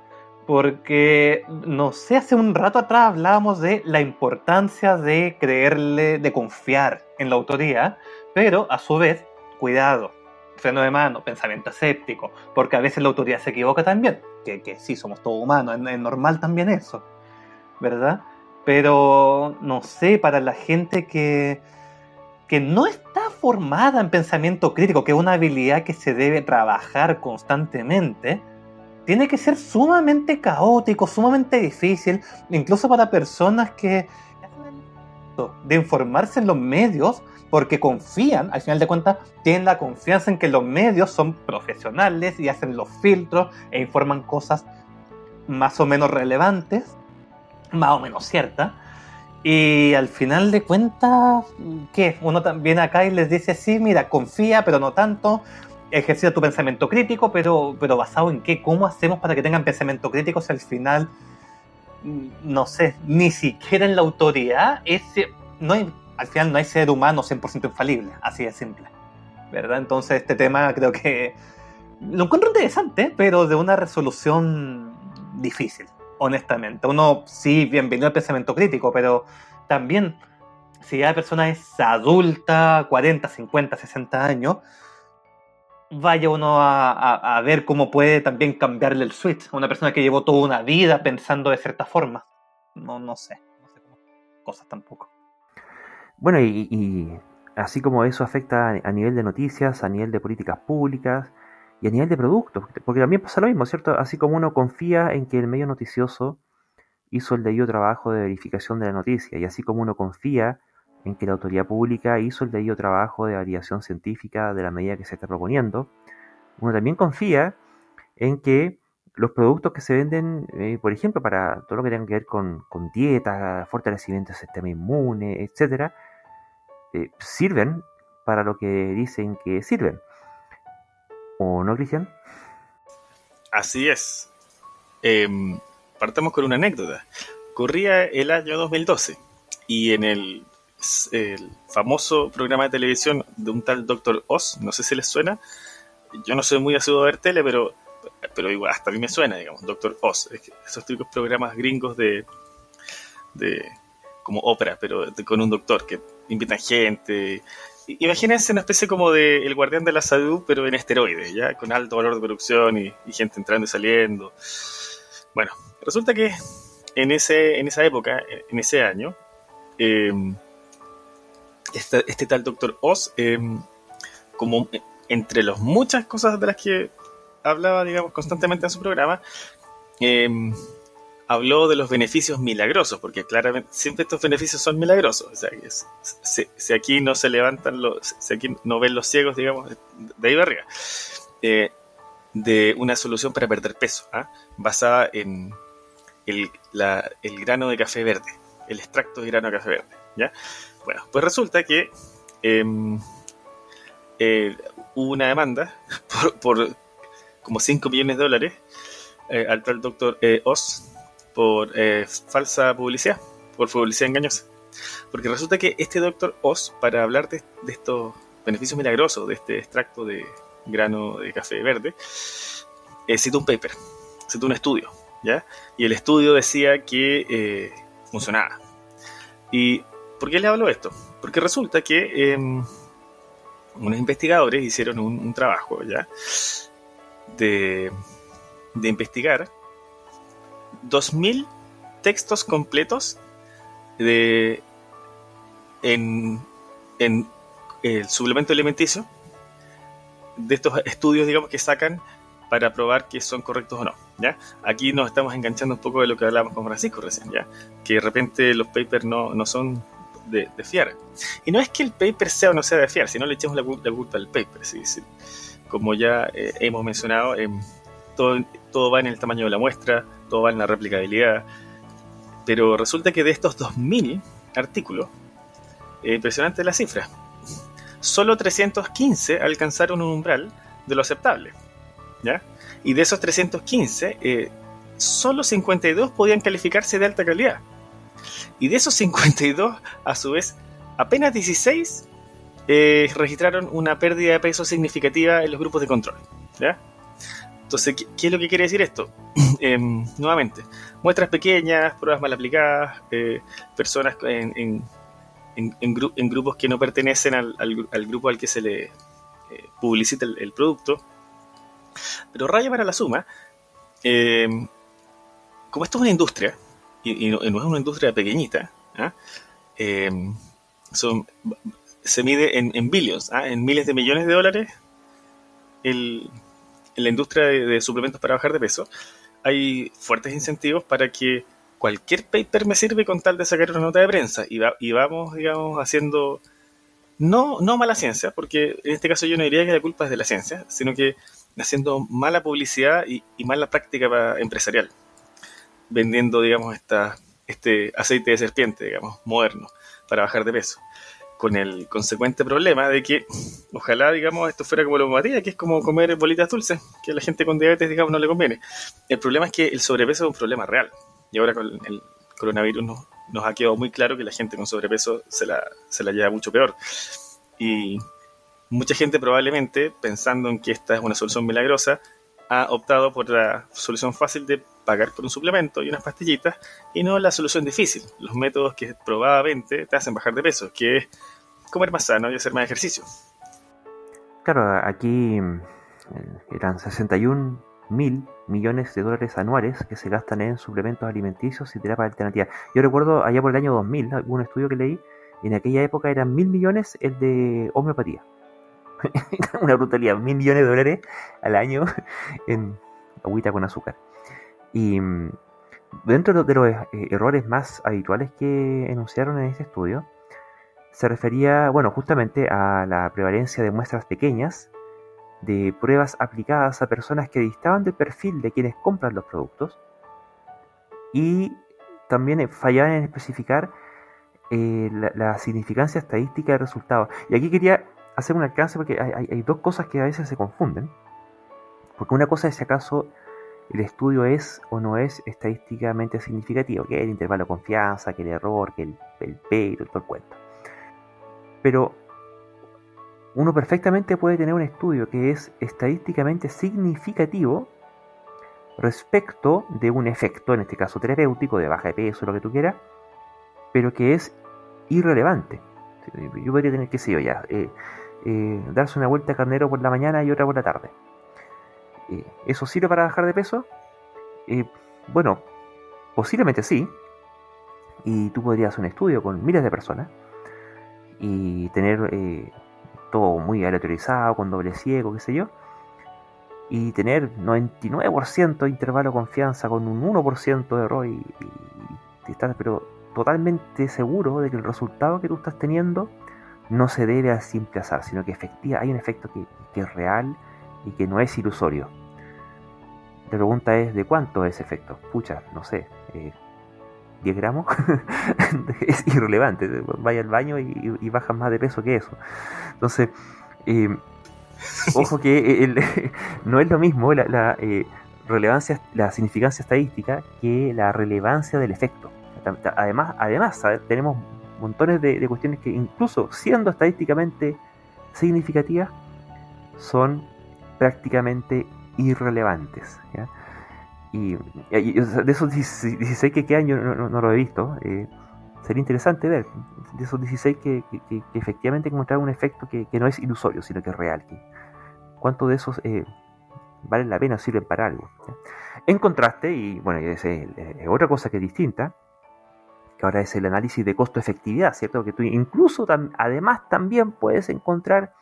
porque, no sé, hace un rato atrás hablábamos de la importancia de creerle, de confiar en la autoría, pero a su vez, cuidado, freno de mano, pensamiento escéptico, porque a veces la autoridad se equivoca también, que, que sí, somos todos humanos, es, normal también eso, ¿verdad? Pero, no sé, para la gente que, que no está formada en pensamiento crítico, que es una habilidad que se debe trabajar constantemente, tiene que ser sumamente caótico, sumamente difícil, incluso para personas que de informarse en los medios porque confían, al final de cuentas, tienen la confianza en que los medios son profesionales y hacen los filtros e informan cosas más o menos relevantes, más o menos ciertas. Y al final de cuentas, ¿qué? Uno también acá y les dice, sí, mira, confía, pero no tanto, ejercita tu pensamiento crítico, pero, pero basado en qué, cómo hacemos para que tengan pensamiento crítico si al final, mm, no sé, ni siquiera en la autoridad, ese, no hay, al final no hay ser humano 100% infalible, así de simple, ¿verdad? Entonces este tema creo que lo encuentro interesante, pero de una resolución difícil, honestamente. Uno sí, bienvenido al pensamiento crítico, pero también si la persona es adulta, 40, 50, 60 años, vaya uno a, ver cómo puede también cambiarle el switch a una persona que llevó toda una vida pensando de cierta forma. No, no sé, no sé cómo cosas tampoco. Bueno, y, así como eso afecta a nivel de noticias, a nivel de políticas públicas y a nivel de productos, porque también pasa lo mismo, ¿cierto? Así como uno confía en que el medio noticioso hizo el debido trabajo de verificación de la noticia, y así como uno confía en que la autoridad pública hizo el debido trabajo de variación científica de la medida que se está proponiendo. Uno también confía en que los productos que se venden, eh, por ejemplo, para todo lo que tenga que ver con, dieta, fortalecimiento del sistema inmune, etc., eh, sirven para lo que dicen que sirven. ¿O no, Cristian? Así es. Em, partamos con una anécdota. Corría el año 2012 y en el famoso programa de televisión de un tal Doctor Oz, no sé si les suena. Yo no soy muy asiduo a ver tele, pero, pero igual, hasta a mí me suena, digamos, Doctor Oz. Esos típicos programas gringos de, de como ópera, pero con un doctor que invitan gente. Imagínense una especie como de El Guardián de la Salud, pero en esteroides, ya con alto valor de producción y, gente entrando y saliendo. Bueno, resulta que en, ese, en esa época, en ese año, eh, este, tal Doctor Oz, em, como entre las muchas cosas de las que hablaba, digamos, constantemente en su programa, em, habló de los beneficios milagrosos, porque claramente siempre estos beneficios son milagrosos. O sea, si, aquí no se levantan los, si aquí no ven los ciegos, digamos, de ahí para arriba, eh, de una solución para perder peso, ¿ah? basada en el, grano de café verde, el extracto de grano de café verde. ¿ya? Bueno, pues resulta que em, eh, hubo una demanda por, como 5 millones de dólares eh, al tal doctor Oz por falsa publicidad, por publicidad engañosa. Porque resulta que este doctor Oz, para hablar de, estos beneficios milagrosos de este extracto de grano de café verde, eh, citó un paper, citó un estudio, ¿ya? Y el estudio decía que eh, funcionaba. ¿Y por qué le hablo de esto? Porque resulta que em, unos investigadores hicieron un, trabajo, ¿ya? De, de investigar 2.000 textos completos de, en, en el suplemento alimenticio de estos estudios, digamos, que sacan para probar que son correctos o no. ¿ya? Aquí nos estamos enganchando un poco de lo que hablábamos con Francisco recién, ¿ya? que de repente los papers no, no son de, fiar. Y no es que el paper sea o no sea de fiar, sino le echemos la, culpa al paper. ¿sí? Como ya eh, hemos mencionado, em, todo, todo va en el tamaño de la muestra, todo va en la replicabilidad. Pero resulta que de estos 2.000 artículos, impresionante la cifra, solo 315 alcanzaron un umbral de lo aceptable. ¿ya? Y de esos 315, eh, solo 52 podían calificarse de alta calidad. Y de esos 52, a su vez, apenas 16 eh, registraron una pérdida de peso significativa en los grupos de control. ¿ya? Entonces, ¿qué, es lo que quiere decir esto? Em, nuevamente, muestras pequeñas, pruebas mal aplicadas, eh, personas en, en, grupos que no pertenecen al, grupo al que se le eh, publicita el, producto. Pero raya para la suma, em, como esto es una industria, y, no, es una industria pequeñita, ¿ah? em, se mide en, billions, ¿ah? en miles de millones de dólares en la industria de suplementos para bajar de peso, hay fuertes incentivos para que cualquier paper me sirve con tal de sacar una nota de prensa y, y vamos, digamos, haciendo no, no mala ciencia, porque en este caso yo no diría que la culpa es de la ciencia, sino que haciendo mala publicidad y, mala práctica empresarial, vendiendo, digamos, esta, este aceite de serpiente, digamos, moderno, para bajar de peso. Con el consecuente problema de que, ojalá, digamos, esto fuera como la homeopatía, que es como comer bolitas dulces, que a la gente con diabetes, digamos, no le conviene. El problema es que el sobrepeso es un problema real. Y ahora con el coronavirus nos, ha quedado muy claro que la gente con sobrepeso se la, se la lleva mucho peor. Y mucha gente probablemente, pensando en que esta es una solución milagrosa, ha optado por la solución fácil de pagar por un suplemento y unas pastillitas y no la solución difícil, los métodos que probablemente te hacen bajar de peso, que es comer más sano y hacer más ejercicio. Claro, aquí eh, eran 61 mil millones de dólares anuales que se gastan en suplementos alimenticios y terapias alternativas. Yo recuerdo allá por el año 2000, algún estudio que leí, en aquella época eran mil millones el de homeopatía. Una brutalidad, mil millones de dólares al año en agüita con azúcar. Y dentro de los eh, errores más habituales que enunciaron en este estudio, se refería, bueno, justamente a la prevalencia de muestras pequeñas de pruebas aplicadas a personas que distaban del perfil de quienes compran los productos y también fallaban en especificar eh, la, significancia estadística del resultado. Y aquí quería hacer un alcance porque hay, dos cosas que a veces se confunden. Porque una cosa es si acaso el estudio es o no es estadísticamente significativo, que el intervalo de confianza, que el error, que el, el todo el cuento. Pero uno perfectamente puede tener un estudio que es estadísticamente significativo respecto de un efecto, en este caso terapéutico, de baja de peso, lo que tú quieras, pero que es irrelevante. Yo podría tener, qué sé yo, eh, eh, darse una vuelta a carnero por la mañana y otra por la tarde. Eh, ¿Eso sirve para bajar de peso? bueno, posiblemente sí. Y tú podrías hacer un estudio con miles de personas y tener todo muy aleatorizado, con doble ciego, qué sé yo. y tener 99% de intervalo de confianza con un 1% de error y, estar pero totalmente seguro de que el resultado que tú estás teniendo no se debe a simple azar, sino que efectiva, hay un efecto que, es real y que no es ilusorio. La pregunta es, ¿de cuánto es efecto? Pucha, no sé, 10 eh, gramos es irrelevante. Vaya al baño y, y bajas más de peso que eso. Entonces, eh, Ojo que no es lo mismo la, eh, relevancia, la significancia estadística que la relevancia del efecto. Además, además tenemos montones de, cuestiones que incluso siendo estadísticamente significativas, son prácticamente irrelevantes. Y, de esos 16 que quedan yo no, lo he visto. Eh, sería interesante ver de esos 16 que, efectivamente encontraron un efecto que, no es ilusorio, sino que es real. ¿Cuántos de esos eh, valen la pena, sirven para algo? En contraste, y bueno, es, otra cosa que es distinta, que ahora es el análisis de costo-efectividad, ¿cierto? Que tú incluso además también puedes encontrar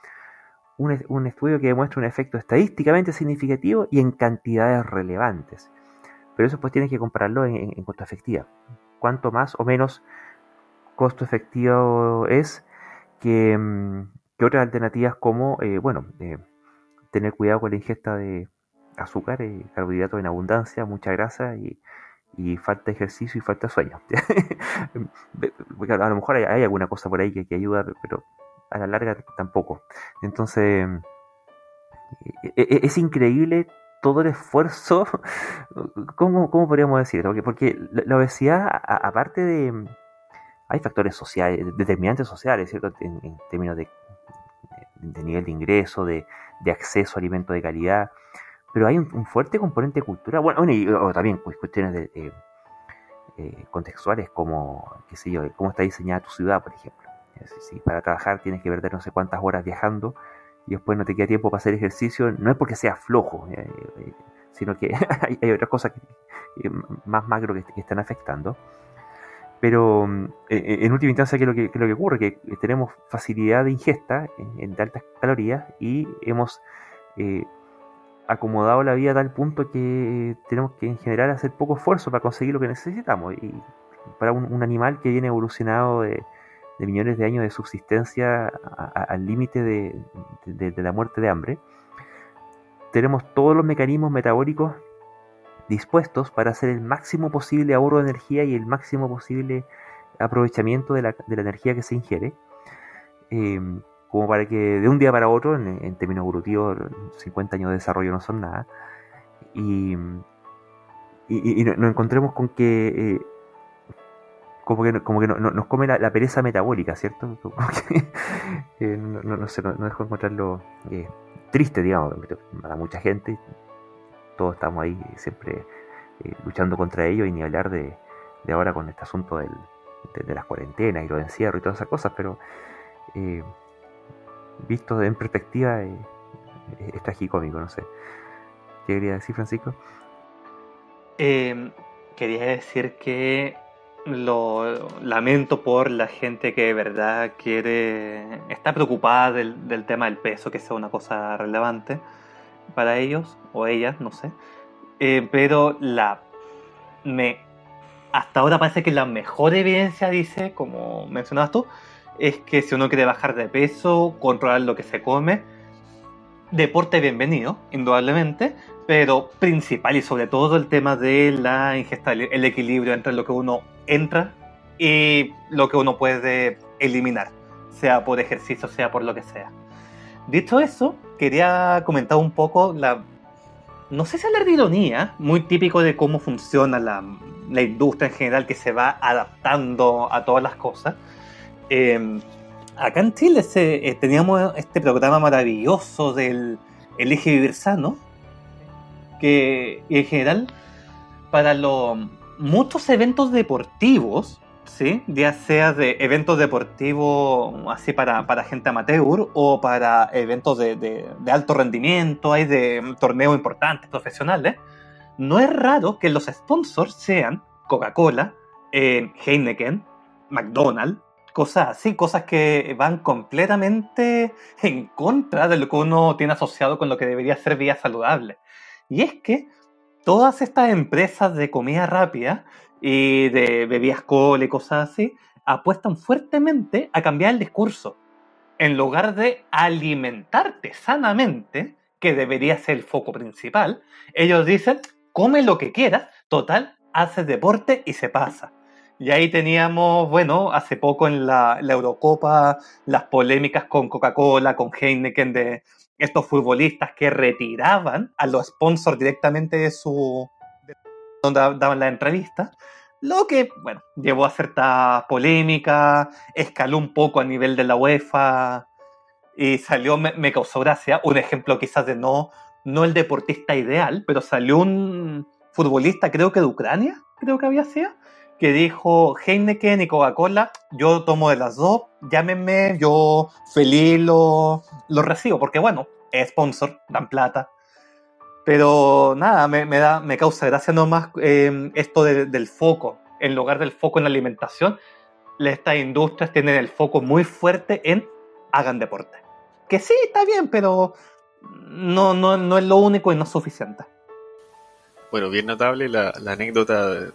un, estudio que demuestra un efecto estadísticamente significativo y en cantidades relevantes. Pero eso pues tienes que compararlo en, en costo-efectividad. Cuánto más o menos costo efectivo es que, mm, otras alternativas como, eh, bueno, eh, tener cuidado con la ingesta de azúcar, eh, carbohidratos en abundancia, mucha grasa y, falta de ejercicio y falta de sueño. a lo mejor hay, alguna cosa por ahí que, que, ayuda, pero a la larga tampoco. Entonces, e, e, es increíble todo el esfuerzo, ¿cómo, cómo podríamos decir? Porque, la obesidad, aparte de hay factores sociales, determinantes sociales, ¿cierto? En, términos de, nivel de ingreso, de, acceso a alimentos de calidad, pero hay un, fuerte componente cultural, bueno, y también cuestiones de, eh, contextuales como, qué sé yo, cómo está diseñada tu ciudad, por ejemplo. Si, para trabajar tienes que perder no sé cuántas horas viajando y después no te queda tiempo para hacer ejercicio, no es porque sea flojo, eh, eh, sino que hay, otras cosas más macro que están afectando. Pero mm, e, e, en última instancia, ¿qué es lo que, lo que ocurre? Que tenemos facilidad de ingesta en, de altas calorías y hemos eh, acomodado la vida a tal punto que tenemos que en general hacer poco esfuerzo para conseguir lo que necesitamos. Y para un, animal que viene evolucionado de, millones de años de subsistencia al límite de, de la muerte de hambre, tenemos todos los mecanismos metabólicos dispuestos para hacer el máximo posible ahorro de energía y el máximo posible aprovechamiento de la, energía que se ingiere, em, como para que de un día para otro, en, términos evolutivos, 50 años de desarrollo no son nada, y, nos encontremos con que... Eh, como que, como que nos come la, pereza metabólica, ¿cierto? no, sé, no, dejo encontrarlo eh, triste, digamos, para mucha gente, todos estamos ahí siempre eh, luchando contra ello y ni hablar de, ahora con este asunto del, de, las cuarentenas y los encierros y todas esas cosas, pero eh, visto en perspectiva eh, es tragicómico, no sé. ¿Qué quería decir, Francisco? Em, quería decir que lo lamento por la gente que de verdad quiere, está preocupada del, del tema del peso, que sea una cosa relevante para ellos o ellas, no sé. Eh, pero la me hasta ahora parece que la mejor evidencia dice, como mencionabas tú, es que si uno quiere bajar de peso, controlar lo que se come, deporte bienvenido, indudablemente, pero principal y sobre todo el tema de la ingesta, el equilibrio entre lo que uno entra y lo que uno puede eliminar, sea por ejercicio, sea por lo que sea. Dicho eso, quería comentar un poco la. No sé si hablar de ironía, muy típico de cómo funciona la, industria en general que se va adaptando a todas las cosas. Em, acá en Chile eh, teníamos este programa maravilloso del Elige Vivir Sano, que en general para los muchos eventos deportivos ¿sí? Ya sea de eventos deportivos así para, gente amateur o para eventos de, alto rendimiento, hay de torneos importantes, profesionales. No es raro que los sponsors sean Coca-Cola, eh, Heineken, McDonald's, cosas así, cosas que van completamente en contra de lo que uno tiene asociado con lo que debería ser vida saludable. Y es que todas estas empresas de comida rápida y de bebidas cola y cosas así apuestan fuertemente a cambiar el discurso. En lugar de alimentarte sanamente, que debería ser el foco principal, ellos dicen, come lo que quieras, total, haces deporte y se pasa. Y ahí teníamos, bueno, hace poco en la, Eurocopa, las polémicas con Coca-Cola, con Heineken, de estos futbolistas que retiraban a los sponsors directamente de su. donde daban la entrevista. Lo que, bueno, llevó a cierta polémica, escaló un poco a nivel de la UEFA y salió, me, causó gracia, un ejemplo quizás de no, no el deportista ideal, pero salió un futbolista, creo que de Ucrania, creo que había sido, que dijo Heineken y Coca-Cola, yo tomo de las dos, llámenme, yo feliz lo, lo recibo, porque bueno, es sponsor, dan plata. Pero nada, me, da, me causa gracia nomás eh, esto del foco. En lugar del foco en la alimentación, estas industrias tienen el foco muy fuerte en hagan deporte. Que sí, está bien, pero no, no, no es lo único y no es suficiente. Bueno, bien notable la, la anécdota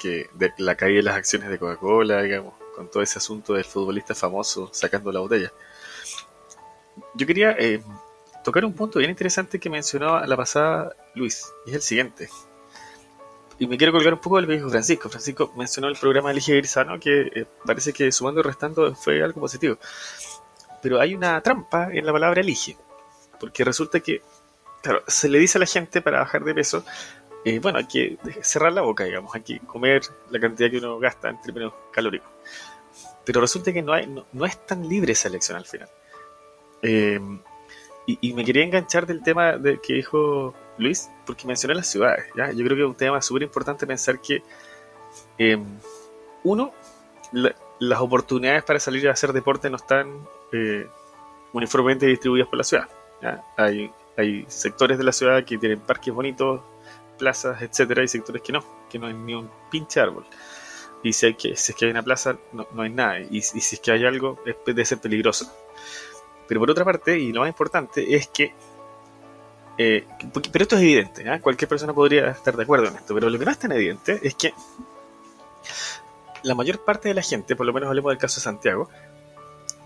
que de la caída de las acciones de Coca-Cola, digamos, con todo ese asunto del futbolista famoso sacando la botella. Yo quería eh, tocar un punto bien interesante que mencionó la pasada Luis, y es el siguiente. Y me quiero colgar un poco del que dijo Francisco. Francisco mencionó el programa Elige Grisano, que eh, parece que sumando y restando fue algo positivo. Pero hay una trampa en la palabra elige, porque resulta que, claro, se le dice a la gente para bajar de peso, eh, bueno, hay que cerrar la boca, digamos, hay que comer la cantidad que uno gasta en términos calóricos. Pero resulta que no, hay, no, es tan libre esa elección al final. Eh, y, me quería enganchar del tema de, que dijo Luis, porque mencioné las ciudades. ¿ya? Yo creo que es un tema súper importante pensar que, eh, uno, las oportunidades para salir a hacer deporte no están uniformemente distribuidas por la ciudad. Hay, hay sectores de la ciudad que tienen parques bonitos, plazas, etcétera, hay sectores que no, que no hay ni un pinche árbol. Y si, hay que, si es que hay una plaza, no, no hay nada. Y, si es que hay algo, es, debe ser peligroso. Pero por otra parte, y lo más importante, es que. Eh, pero esto es evidente, ¿eh? cualquier persona podría estar de acuerdo en esto. Pero lo que no es tan evidente es que la mayor parte de la gente, por lo menos hablemos del caso de Santiago,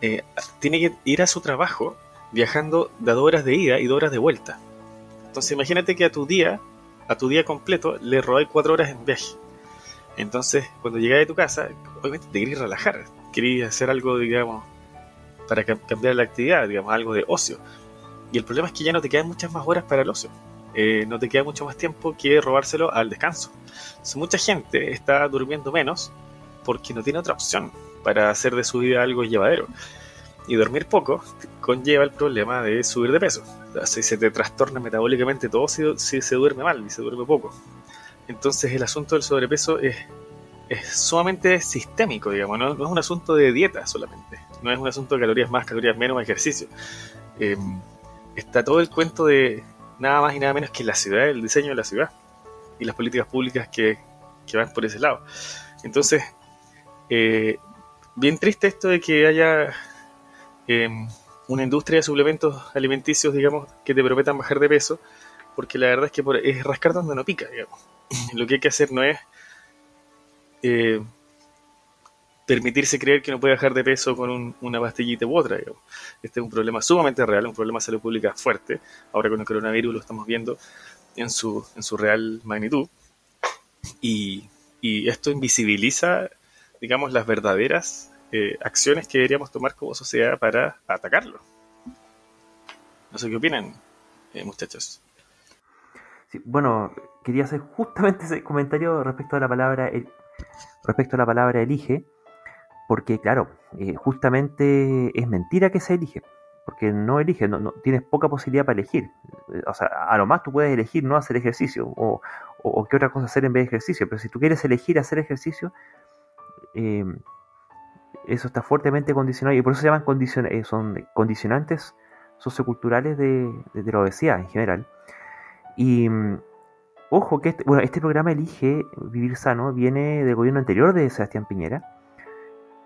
eh, tiene que ir a su trabajo viajando de dos horas de ida y dos horas de vuelta. Entonces imagínate que a tu día a tu día completo le robáis cuatro horas en viaje. Entonces, cuando llegáis a tu casa, obviamente te querés relajar, querés hacer algo, digamos, para cambiar la actividad, digamos, algo de ocio. Y el problema es que ya no te quedan muchas más horas para el ocio. Eh, no te queda mucho más tiempo que robárselo al descanso. Mucha gente está durmiendo menos porque no tiene otra opción para hacer de su vida algo llevadero. Y dormir poco conlleva el problema de subir de peso. Si se te trastorna metabólicamente todo si, se duerme mal y se duerme poco. Entonces el asunto del sobrepeso es, es sumamente sistémico, digamos, no, es un asunto de dieta solamente, no es un asunto de calorías más, calorías menos, ejercicio. Em, está todo el cuento de nada más y nada menos que la ciudad, el diseño de la ciudad y las políticas públicas que, que van por ese lado. Entonces, eh, bien triste esto de que haya Em, una industria de suplementos alimenticios, digamos, que te prometan bajar de peso, porque la verdad es que por, es rascar donde no pica, digamos. Lo que hay que hacer no es eh, permitirse creer que no puede bajar de peso con una pastillita u otra, digamos. Este es un problema sumamente real, un problema de salud pública fuerte. Ahora con el coronavirus lo estamos viendo en su, en su real magnitud. Y, y esto invisibiliza, digamos, las verdaderas eh, acciones que deberíamos tomar como sociedad para atacarlo. No sé qué opinan, eh, muchachos. bueno, quería hacer justamente ese comentario respecto a la palabra respecto a la palabra elige, porque claro, eh, justamente es mentira que se elige, porque no elige, no, tienes poca posibilidad para elegir. O sea, a lo más tú puedes elegir no hacer ejercicio o, o, qué otra cosa hacer en vez de ejercicio, pero si tú quieres elegir hacer ejercicio, eh, eso está fuertemente condicionado y por eso se llaman eh, son condicionantes socioculturales de, la obesidad en general. Y mm, ojo que este, bueno, este programa Elige Vivir Sano viene del gobierno anterior de Sebastián Piñera.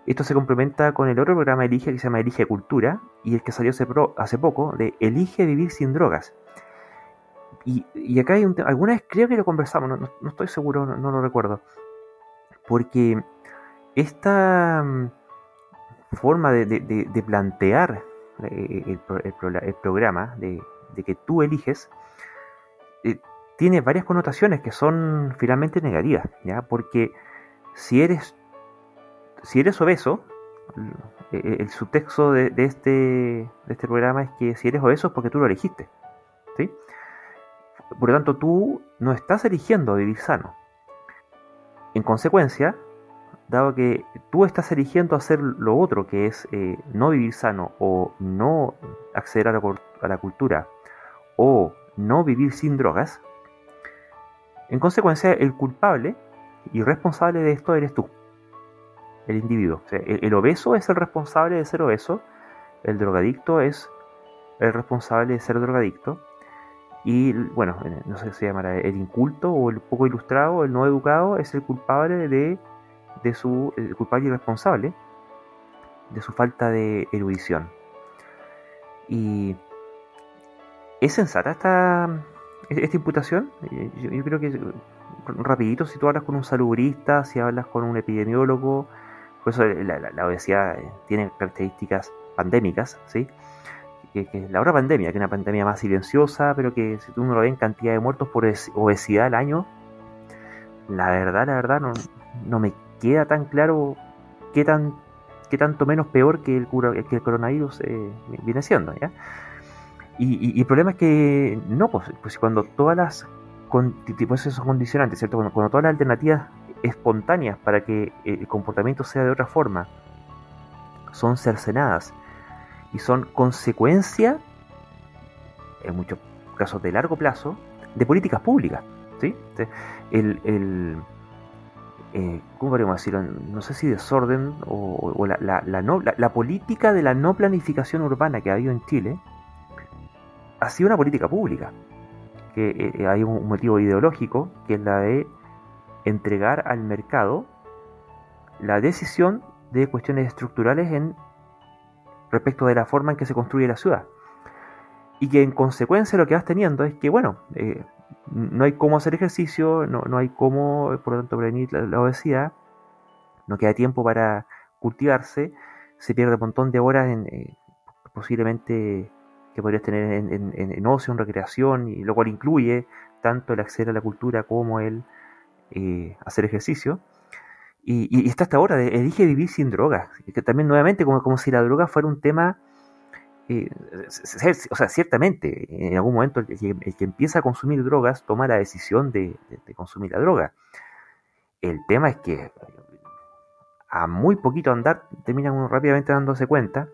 Esto se complementa con el otro programa Elige que se llama Elige Cultura y el que salió hace, poco de Elige Vivir Sin Drogas. Y, acá hay un tema, alguna vez creo que lo conversamos, no, estoy seguro, no, lo recuerdo. Porque esta mm, forma de, plantear eh, el, programa, de, que tú eliges, eh, tiene varias connotaciones que son finalmente negativas, ¿ya? Porque si eres, si eres obeso, el, subtexto de, este, de este programa es que si eres obeso es porque tú lo elegiste, ¿sí? Por lo tanto, tú no estás eligiendo vivir sano. En consecuencia, dado que tú estás eligiendo hacer lo otro, que es eh, no vivir sano o no acceder a la, cultura o no vivir sin drogas, en consecuencia el culpable y responsable de esto eres tú, el individuo. el, obeso es el responsable de ser obeso, el drogadicto es el responsable de ser drogadicto, y bueno, no sé si se llamará el inculto o el poco ilustrado, el no educado, es el culpable de, de su. El culpable y responsable de su falta de erudición. Y. ¿Es sensata esta, esta imputación? Yo, creo que rapidito, si tú hablas con un salubrista, si hablas con un epidemiólogo, por eso la, la obesidad tiene características pandémicas, ¿sí? que, la otra pandemia, que es una pandemia más silenciosa, pero que si tú no lo ves en cantidad de muertos por obesidad al año, la verdad, la verdad, no, no me queda tan claro qué, tan, qué tanto menos peor que el, que el coronavirus eh, viene siendo. ¿ya? Y, el problema es que no, pues, pues cuando todas las pues esos condicionantes, ¿cierto? Cuando, cuando todas las alternativas espontáneas para que el comportamiento sea de otra forma son cercenadas y son consecuencia, en muchos casos de largo plazo, de políticas públicas. ¿sí? El, el eh, ¿Cómo podríamos decirlo? No sé si desorden o, la, política de la no planificación urbana que ha habido en Chile ha sido una política pública. Que eh, hay un motivo ideológico que es la de entregar al mercado la decisión de cuestiones estructurales en respecto de la forma en que se construye la ciudad. Y que en consecuencia lo que vas teniendo es que, bueno, eh, no hay cómo hacer ejercicio, no, no, hay cómo, por lo tanto, prevenir la, obesidad, no queda tiempo para cultivarse, se pierde un montón de horas en, eh, posiblemente que podrías tener en, en, ocio, en recreación, y lo cual incluye tanto el acceder a la cultura como el eh, hacer ejercicio. Y, está hasta ahora, elige vivir sin drogas. Que también nuevamente como, como si la droga fuera un tema... Eh, o sea, ciertamente, en algún momento el que, empieza a consumir drogas toma la decisión de, consumir la droga. El tema es que a muy poquito andar termina uno rápidamente dándose cuenta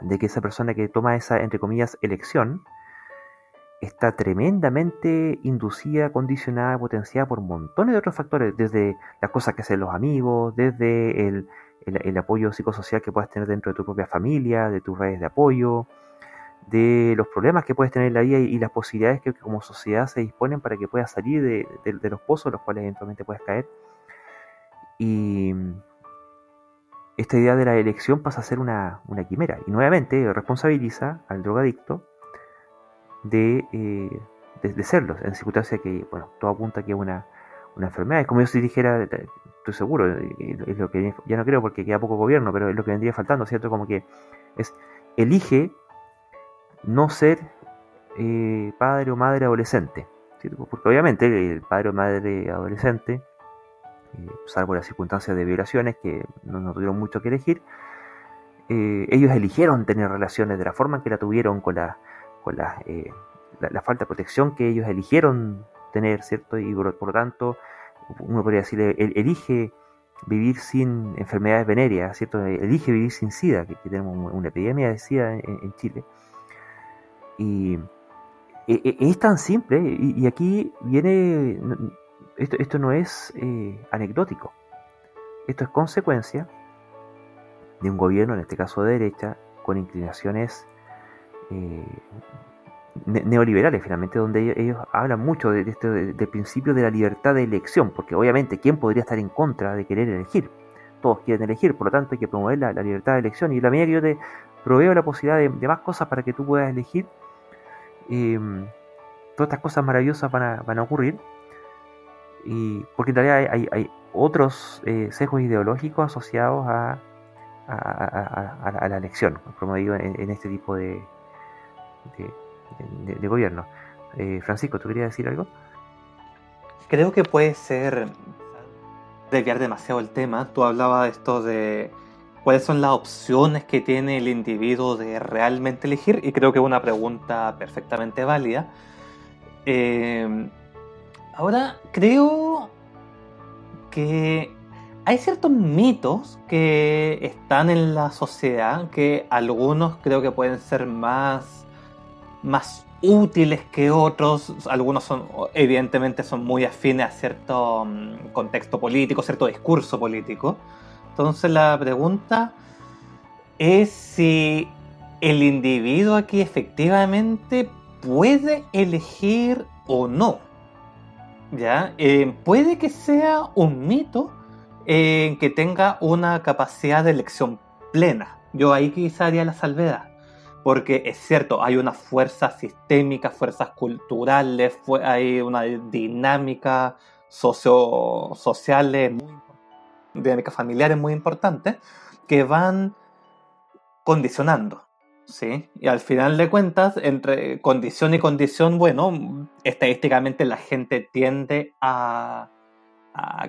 de que esa persona que toma esa, entre comillas, elección, está tremendamente inducida, condicionada, potenciada por montones de otros factores, desde las cosas que hacen los amigos, desde el, el, apoyo psicosocial que puedes tener dentro de tu propia familia, de tus redes de apoyo, de los problemas que puedes tener en la vida y, las posibilidades que, como sociedad se disponen para que puedas salir de, los pozos en los cuales eventualmente puedes caer. Y esta idea de la elección pasa a ser una, una quimera y nuevamente responsabiliza al drogadicto de, eh, de, serlo, en circunstancias que, bueno, todo apunta que es una, una enfermedad. Es como yo si dijera, estoy seguro, eh, es lo que ya no creo porque queda poco gobierno, pero es lo que vendría faltando, ¿cierto? Como que es, elige no ser eh, padre o madre adolescente. Porque obviamente el padre o madre adolescente, salvo las circunstancias de violaciones que no, tuvieron mucho que elegir, ellos eligieron tener relaciones de la forma en que la tuvieron con la con eh, la, falta de protección que ellos eligieron tener, ¿cierto? Y por, lo tanto, uno podría decir, elige vivir sin enfermedades venéreas, ¿cierto? Elige vivir sin SIDA, que, tenemos una epidemia de SIDA en, Chile. Y e, e, es tan simple, y, aquí viene, esto, esto no es eh, anecdótico, esto es consecuencia de un gobierno, en este caso de derecha, con inclinaciones eh, neoliberales finalmente, donde ellos, hablan mucho de, este, del principio de la libertad de elección, porque obviamente, ¿quién podría estar en contra de querer elegir? todos quieren elegir, por lo tanto hay que promover la, libertad de elección. Y la medida que yo te proveo la posibilidad de, más cosas para que tú puedas elegir, em, todas estas cosas maravillosas van a, van a ocurrir. Y porque en realidad hay, otros eh, sesgos ideológicos asociados a, a, la elección, como digo, en, este tipo de, de, gobierno. Eh, Francisco, ¿tú querías decir algo? Creo que puede ser desviar demasiado el tema. Tú hablabas de esto de cuáles son las opciones que tiene el individuo de realmente elegir y creo que es una pregunta perfectamente válida. Eh, ahora, creo que hay ciertos mitos que están en la sociedad que algunos creo que pueden ser más, más útiles que otros. Algunos son, evidentemente, son muy afines a cierto mm, contexto político, cierto discurso político. Entonces la pregunta es si el individuo aquí efectivamente puede elegir o no. ¿Ya? Eh, puede que sea un mito en que tenga una capacidad de elección plena. Yo ahí quizá haría la salvedad. Porque es cierto, hay una fuerza sistémica, fuerzas culturales, hay una dinámica socio sociales, dinámicas familiares muy importantes que van condicionando. ¿sí? Y al final de cuentas, entre condición y condición, bueno, estadísticamente la gente tiende a,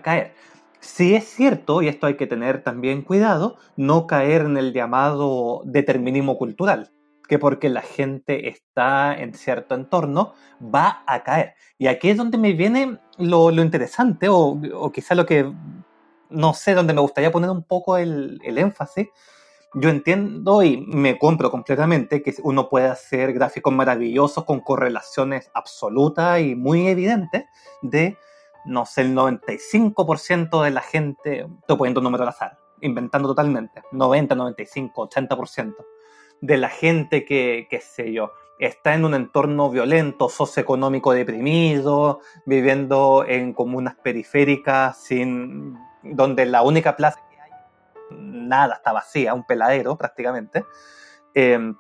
caer. Sí es cierto, y esto hay que tener también cuidado, no caer en el llamado determinismo cultural, que porque la gente está en cierto entorno va a caer. Y aquí es donde me viene lo, interesante, o, o, quizá lo que, no sé, donde me gustaría poner un poco el, el énfasis. Yo entiendo y me compro completamente que uno puede hacer gráficos maravillosos con correlaciones absolutas y muy evidentes de no sé, el 95% de la gente, estoy poniendo un número al azar, inventando totalmente, 90, 95, 80% de la gente que, qué sé yo, está en un entorno violento, socioeconómico deprimido, viviendo en comunas periféricas, sin, donde la única plaza que hay, nada, está vacía, un peladero prácticamente. Eh,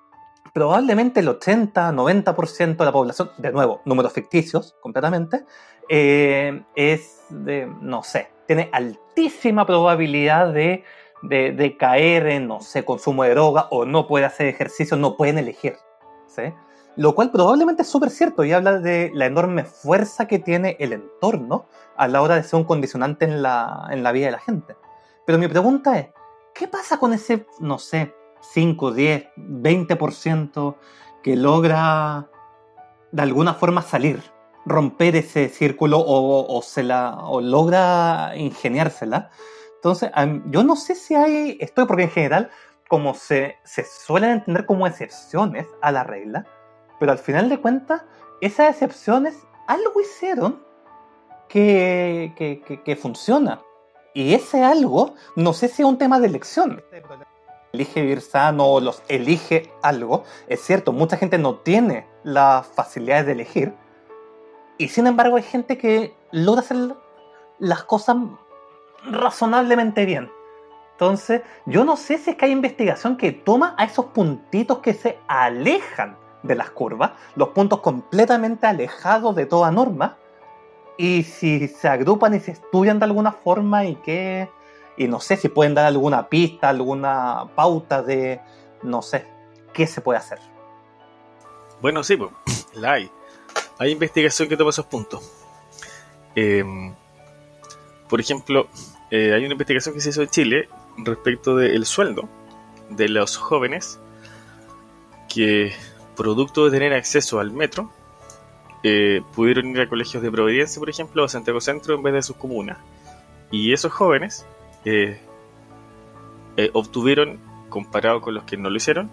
probablemente el 80, 90% de la población, de nuevo, números ficticios completamente, eh, es de, no sé, tiene altísima probabilidad de, de, caer en, no sé, consumo de droga o no puede hacer ejercicio, no pueden elegir. ¿sí? Lo cual probablemente es súper cierto y habla de la enorme fuerza que tiene el entorno a la hora de ser un condicionante en la, en la vida de la gente. Pero mi pregunta es, ¿qué pasa con ese, no sé, 5, 10, 20% que logra de alguna forma salir, romper ese círculo o, se la, o logra ingeniársela. Entonces, yo no sé si hay, estoy porque en general, como se, se suelen entender como excepciones a la regla, pero al final de cuentas, esas excepciones algo hicieron que, que, que funciona. Y ese algo, no sé si es un tema de elección elige vivir sano o los elige algo. Es cierto, mucha gente no tiene las facilidades de elegir. Y sin embargo hay gente que logra hacer las cosas razonablemente bien. Entonces, yo no sé si es que hay investigación que toma a esos puntitos que se alejan de las curvas, los puntos completamente alejados de toda norma, y si se agrupan y se estudian de alguna forma y que y no sé si pueden dar alguna pista, alguna pauta de, no sé, qué se puede hacer. Bueno, sí, pues, la hay. Hay investigación que toma esos puntos. Em, por ejemplo, eh, hay una investigación que se hizo en Chile respecto del sueldo de los jóvenes que, producto de tener acceso al metro, eh, pudieron ir a colegios de Providencia, por ejemplo, o Santiago Centro en vez de sus comunas. Y esos jóvenes eh, obtuvieron, comparado con los que no lo hicieron,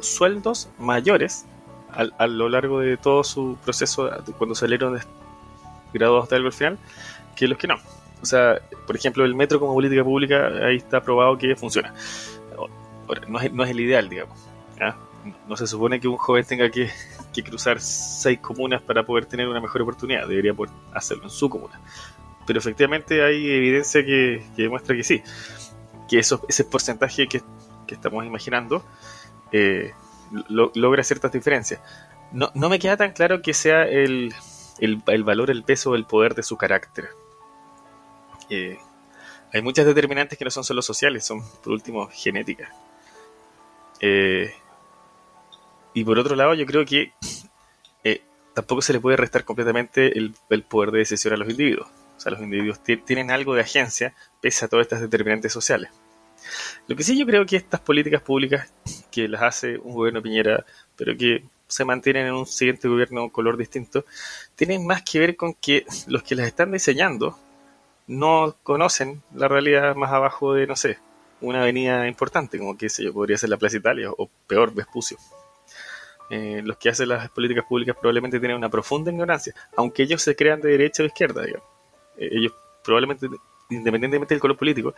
sueldos mayores a, lo largo de todo su proceso, cuando salieron graduados de algo al final, que los que no. O sea, por ejemplo, el metro como política pública, ahí está probado que funciona. no, es, no es el ideal, digamos. No se supone que un joven tenga que, que, cruzar seis comunas para poder tener una mejor oportunidad. Debería poder hacerlo en su comuna pero efectivamente hay evidencia que, demuestra que sí. que eso, ese porcentaje que, estamos imaginando eh, logra ciertas diferencias. No, no, me queda tan claro que sea el, el, valor, el peso, el poder de su carácter. Eh, hay muchas determinantes que no son solo sociales, son por último genéticas. Eh, y por otro lado, yo creo que tampoco se le puede restar completamente el, el, poder de decisión a los individuos. O sea, los individuos tienen algo de agencia pese a todas estas determinantes sociales. Lo que sí yo creo que estas políticas públicas que las hace un gobierno Piñera, pero que se mantienen en un siguiente gobierno color distinto, tienen más que ver con que los que las están diseñando no conocen la realidad más abajo de, no sé, una avenida importante, como que sé yo, podría ser la Plaza Italia o peor, Vespucio. Eh, los que hacen las políticas públicas probablemente tienen una profunda ignorancia, aunque ellos se crean de derecha o izquierda, digamos. Eh, ellos probablemente, independientemente del color político,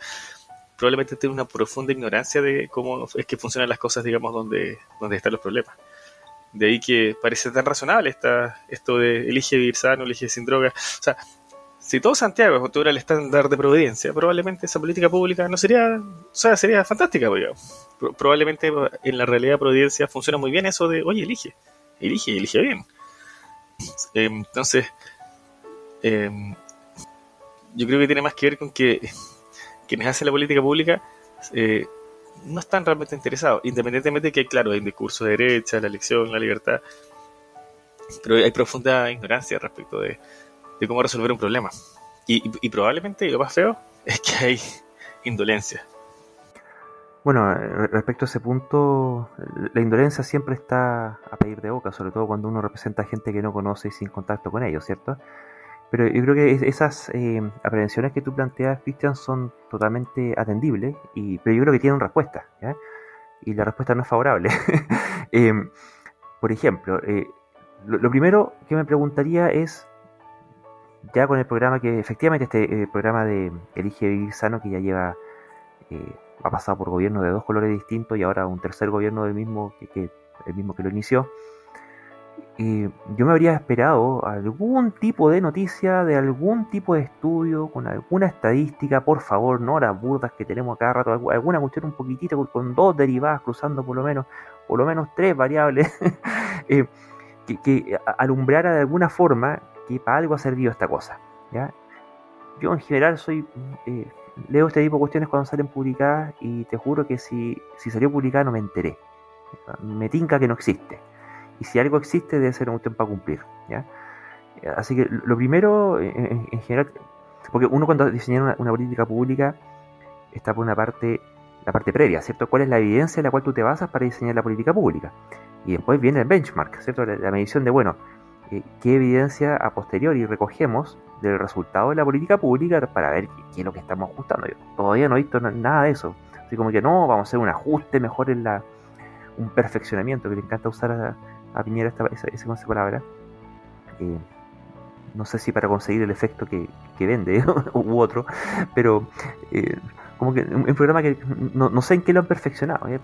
probablemente tienen una profunda ignorancia de cómo es que funcionan las cosas, digamos, donde, donde están los problemas. De ahí que parece tan razonable esta, esto de elige vivir sano, elige sin drogas. O sea, si todo Santiago tuviera el estándar de providencia, probablemente esa política pública no sería, o sea, sería fantástica. Probablemente en la realidad de providencia funciona muy bien eso de, oye, elige, elige, elige bien. Entonces, em, yo creo que tiene más que ver con que quienes hacen la política pública eh, no están realmente interesados, independientemente de que, claro, hay un discurso de derecha, la elección, la libertad, pero hay profunda ignorancia respecto de, cómo resolver un problema. Y, probablemente lo más feo es que hay indolencia. Bueno, respecto a ese punto, la indolencia siempre está a pedir de boca, sobre todo cuando uno representa a gente que no conoce y sin contacto con ellos, ¿cierto? Pero yo creo que esas eh, aprehensiones que tú planteas, Cristian, son totalmente atendibles, y, pero yo creo que tienen respuesta, y la respuesta no es favorable. Eh, por ejemplo, eh, lo, primero que me preguntaría es, ya con el programa que efectivamente este programa de Elige Vivir Sano, que ya lleva, ha pasado por gobiernos de dos colores distintos y ahora un tercer gobierno del mismo que el mismo que lo inició, yo me habría esperado algún tipo de noticia, de algún tipo de estudio, con alguna estadística, por favor, no las burdas que tenemos acá rato, alguna cuestión un poquitito con dos derivadas cruzando por lo menos, por lo menos tres variables, eh, que, alumbrara de alguna forma para algo ha servido esta cosa. ¿ya? Yo en general soy... Eh, leo este tipo de cuestiones cuando salen publicadas y te juro que si, si salió publicada no me enteré. Me tinca que no existe y si algo existe debe ser un tiempo para cumplir. ¿ya? Así que lo primero, en, general, porque uno cuando diseña una, política pública está por una parte, la parte previa, ¿cierto? ¿Cuál es la evidencia en la cual tú te basas para diseñar la política pública? Y después viene el benchmark, ¿cierto? La, medición de, bueno, eh, qué evidencia a posteriori recogemos del resultado de la política pública para ver qué, es lo que estamos ajustando. Yo todavía no he visto nada de eso. Así como que no, vamos a hacer un ajuste mejor en la un perfeccionamiento que le encanta usar a, Piñera esa, esa, palabra. Eh, no sé si para conseguir el efecto que, vende u otro, pero eh, como que un, programa que no, sé en qué lo han perfeccionado. ¿eh?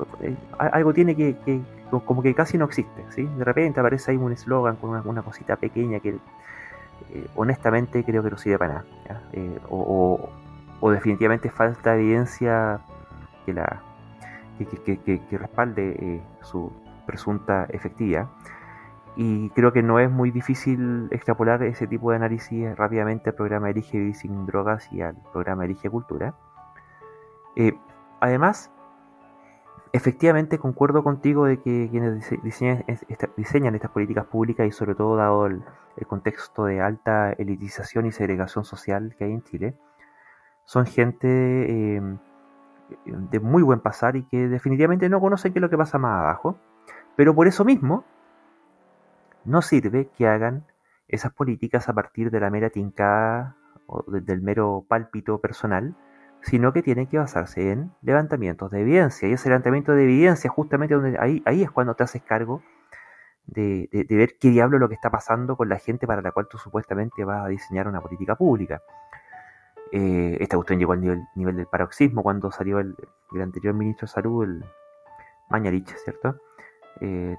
algo tiene que, como que casi no existe. ¿sí? De repente aparece ahí un eslogan con una, cosita pequeña que honestamente creo que no sirve para nada. O, definitivamente falta evidencia que la que, respalde su, presunta efectiva. Y creo que no es muy difícil extrapolar ese tipo de análisis rápidamente al programa Elige Vivir sin Drogas y al programa Elige Cultura. Eh, además, efectivamente concuerdo contigo de que quienes diseñan, estas políticas públicas y sobre todo dado el, contexto de alta elitización y segregación social que hay en Chile, son gente eh, de muy buen pasar y que definitivamente no conocen qué es lo que pasa más abajo pero por eso mismo, no sirve que hagan esas políticas a partir de la mera tincada o del mero pálpito personal, sino que tienen que basarse en levantamientos de evidencia. Y ese levantamiento de evidencia, justamente donde ahí, ahí es cuando te haces cargo de, ver qué diablo es lo que está pasando con la gente para la cual tú supuestamente vas a diseñar una política pública. Eh, esta cuestión llegó al nivel, del paroxismo cuando salió el, el anterior ministro de Salud, el Mañarich, ¿cierto? Eh,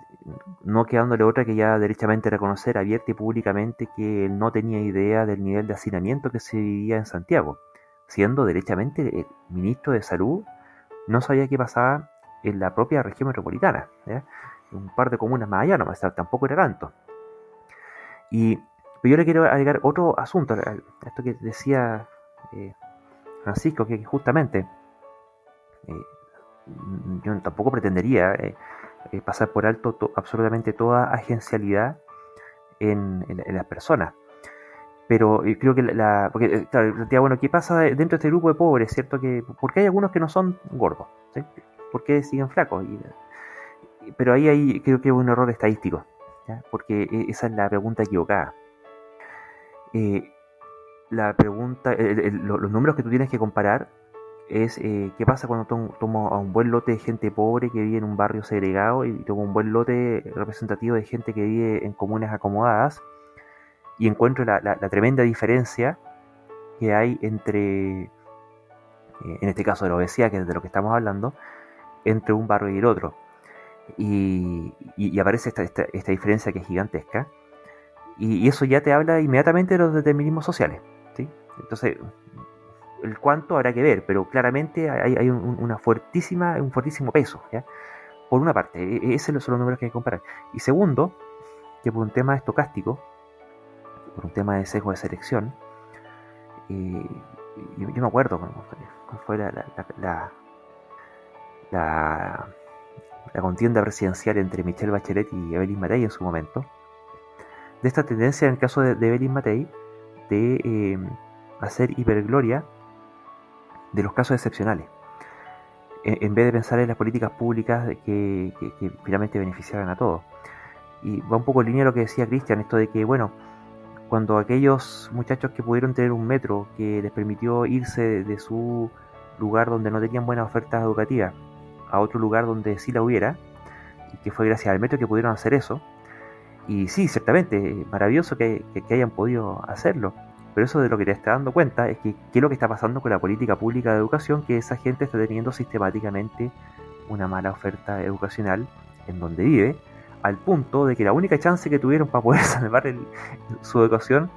no quedándole otra que ya derechamente reconocer abierta y públicamente que él no tenía idea del nivel de hacinamiento que se vivía en Santiago, siendo derechamente el ministro de Salud no sabía qué pasaba en la propia región metropolitana. Un par de comunas más allá, no, tampoco era tanto. Y pero yo le quiero agregar otro asunto, esto que decía eh, Francisco, que justamente eh, yo tampoco pretendería eh, pasar por alto absolutamente toda agencialidad en, las personas. Pero creo que la. Porque, claro, bueno, ¿qué pasa dentro de este grupo de pobres, cierto? Que, porque hay algunos que no son gordos? ¿sí? ¿Por qué siguen flacos? pero ahí, hay, creo que es un error estadístico, porque e, esa es la pregunta equivocada. Eh, la pregunta, los números que tú tienes que comparar es eh, qué pasa cuando tomo, a un buen lote de gente pobre que vive en un barrio segregado y tomo un buen lote representativo de gente que vive en comunes acomodadas y encuentro la, tremenda diferencia que hay entre, eh, en este caso de la obesidad, que es de lo que estamos hablando, entre un barrio y el otro. Y, aparece esta, esta diferencia que es gigantesca. Y, eso ya te habla inmediatamente de los determinismos sociales. ¿sí? Entonces, el cuánto habrá que ver, pero claramente hay, un, una fuertísima, un fuertísimo peso. Por una parte, e, e, esos son los números que hay que comparar. Y segundo, que por un tema estocástico, por un tema de sesgo de selección, eh, yo, me acuerdo cuando, fue la, la, contienda presidencial entre Michelle Bachelet y Evelyn Matei en su momento, de esta tendencia en el caso de, Evelyn Matei de eh, hacer hipergloria de los casos excepcionales, en, vez de pensar en las políticas públicas que, finalmente beneficiaran a todos. Y va un poco en línea lo que decía Cristian, esto de que, bueno, cuando aquellos muchachos que pudieron tener un metro que les permitió irse de, su lugar donde no tenían buenas ofertas educativas a otro lugar donde sí la hubiera, y que fue gracias al metro que pudieron hacer eso, y sí, ciertamente, maravilloso que, hayan podido hacerlo. Pero eso de lo que te está dando cuenta es que qué es lo que está pasando con la política pública de educación, que esa gente está teniendo sistemáticamente una mala oferta educacional en donde vive, al punto de que la única chance que tuvieron para poder salvar su educación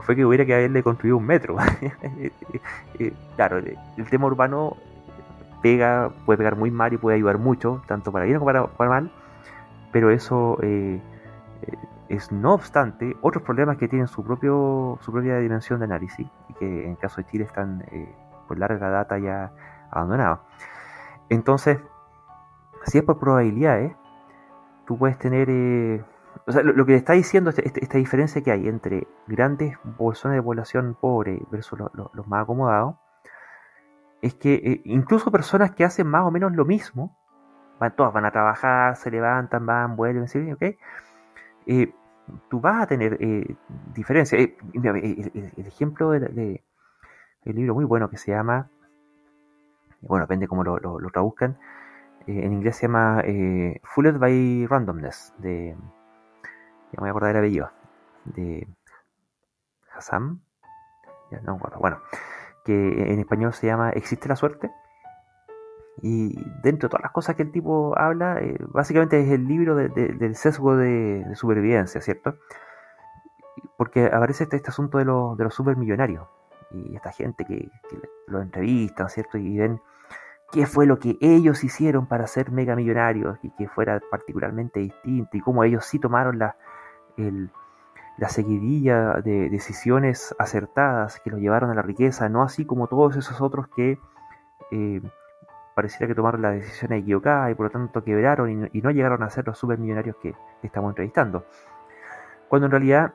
fue que hubiera que haberle construido un metro. Eh, claro, el, tema urbano pega, puede pegar muy mal y puede ayudar mucho, tanto para bien como para, mal, pero eso eh, es no obstante otros problemas que tienen su, propio, su propia dimensión de análisis y que en el caso de Chile están eh, por larga data ya abandonados. Entonces, si es por probabilidades, tú puedes tener... Eh, o sea, lo, que está diciendo este, este, esta diferencia que hay entre grandes bolsones de población pobre versus los más acomodados, es que eh, incluso personas que hacen más o menos lo mismo, van, todas van a trabajar, se levantan, van, vuelven, ¿sí? ¿ok? Eh, tú vas a tener eh, diferencias. Eh, el, ejemplo de, libro muy bueno que se llama, bueno, depende cómo lo, lo, traduzcan, en inglés se llama Fooled by Randomness, de, ya me voy a acordar el apellido, de Hassan, ya no acuerdo, bueno, que en español se llama ¿Existe la suerte? Y dentro de todas las cosas que el tipo habla, eh, básicamente es el libro del sesgo de, supervivencia, ¿cierto? Porque aparece este, este asunto de, de, los supermillonarios y esta gente que, lo entrevistan, ¿cierto? Y ven qué fue lo que ellos hicieron para ser mega millonarios y que fuera particularmente distinto y cómo ellos sí tomaron la, la seguidilla de decisiones acertadas que los llevaron a la riqueza, no así como todos esos otros que... Eh, pareciera que tomaron la decisión equivocada y por lo tanto quebraron y no, llegaron a ser los supermillonarios que, estamos entrevistando. Cuando en realidad,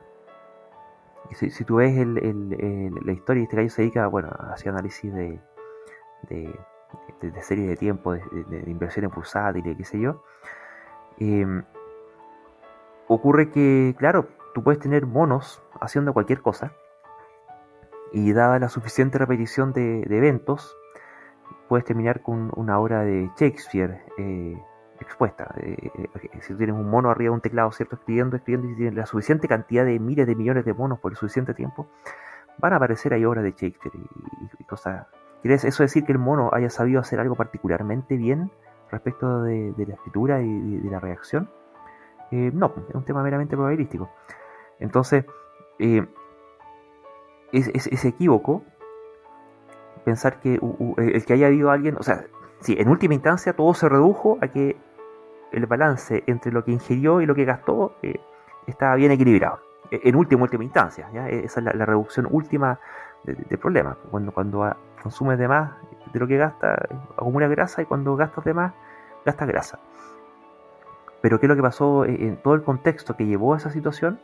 si, tú ves la historia, este gallo se dedica bueno, a hacer análisis de, de, de, serie de tiempo, de, inversión en y qué sé yo. Em, ocurre que, claro, tú puedes tener monos haciendo cualquier cosa y dada la suficiente repetición de, eventos, puedes terminar con una obra de Shakespeare eh, expuesta. Eh, eh, si tú tienes un mono arriba de un teclado, ¿cierto? Escribiendo, escribiendo, y tienes la suficiente cantidad de miles de millones de monos por el suficiente tiempo, van a aparecer ahí obras de Shakespeare y, cosas. ¿Quieres eso decir que el mono haya sabido hacer algo particularmente bien respecto de, la escritura y de, la reacción? no, es un tema meramente probabilístico. Entonces, es, es, es equívoco pensar que el que haya habido alguien, o sea, sí, en última instancia todo se redujo a que el balance entre lo que ingirió y lo que gastó eh, estaba bien equilibrado. E, en última, última instancia. E, esa es la, reducción última del problema. Cuando, cuando consumes de más de lo que gastas, acumulas grasa y cuando gastas de más, gastas grasa. Pero ¿qué es lo que pasó en todo el contexto que llevó a esa situación?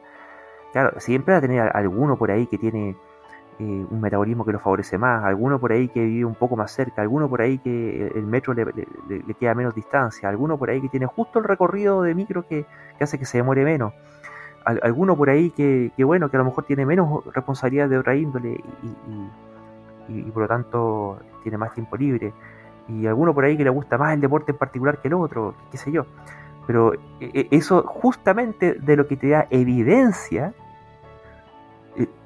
Claro, siempre va a tener alguno por ahí que tiene eh, un metabolismo que lo favorece más, alguno por ahí que vive un poco más cerca, alguno por ahí que el metro le, queda menos distancia, alguno por ahí que tiene justo el recorrido de micro que, hace que se demore menos, alguno por ahí que, bueno, que a lo mejor tiene menos responsabilidad de otra índole y, por lo tanto tiene más tiempo libre, y alguno por ahí que le gusta más el deporte en particular que el otro, qué sé yo. Pero e, e, eso justamente de lo que te da evidencia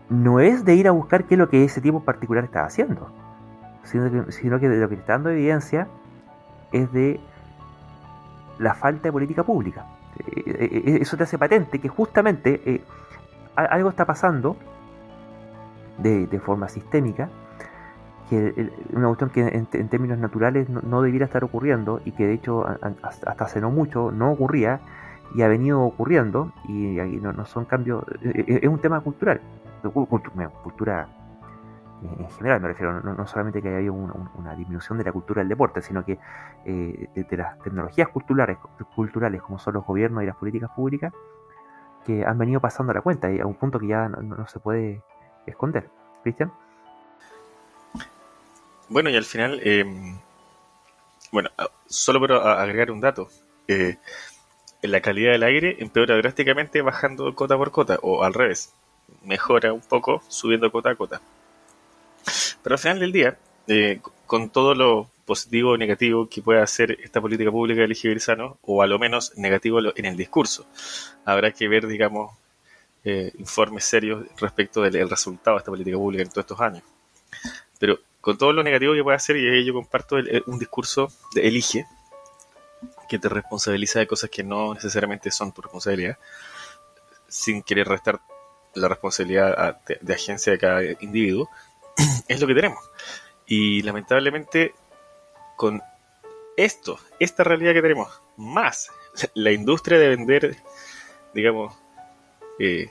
no es de ir a buscar qué es lo que ese tipo particular está haciendo, sino que, de lo que está dando evidencia es de la falta de política pública. Eh, eh, eh, eso te hace patente que justamente algo está pasando de, forma sistémica, que una cuestión que en, términos naturales no, debiera estar ocurriendo y que de hecho hasta hace no mucho no ocurría y ha venido ocurriendo y, no, no son cambios, es un tema cultural cultura en general, me refiero, no, solamente que haya una, disminución de la cultura del deporte, sino que eh, de, las tecnologías culturales, culturales como son los gobiernos y las políticas públicas, que han venido pasando la cuenta y a un punto que ya no, se puede esconder. Cristian. Bueno, y al final, em, bueno, ah, solo para agregar un dato, eh, la calidad del aire empeora drásticamente bajando cota por cota, o al revés mejora un poco subiendo cota a cota. Pero al final del día, eh, con todo lo positivo o negativo que pueda hacer esta política pública de elegir sano, o a lo menos negativo en el discurso, habrá que ver, digamos, eh, informes serios respecto del resultado de esta política pública en todos estos años. Pero con todo lo negativo que puede hacer, y yo comparto un discurso de elige, que te responsabiliza de cosas que no necesariamente son tu responsabilidad, sin querer restar la responsabilidad de, agencia de cada individuo, es lo que tenemos. Y lamentablemente, con esto, esta realidad que tenemos, más la industria de vender, digamos, eh,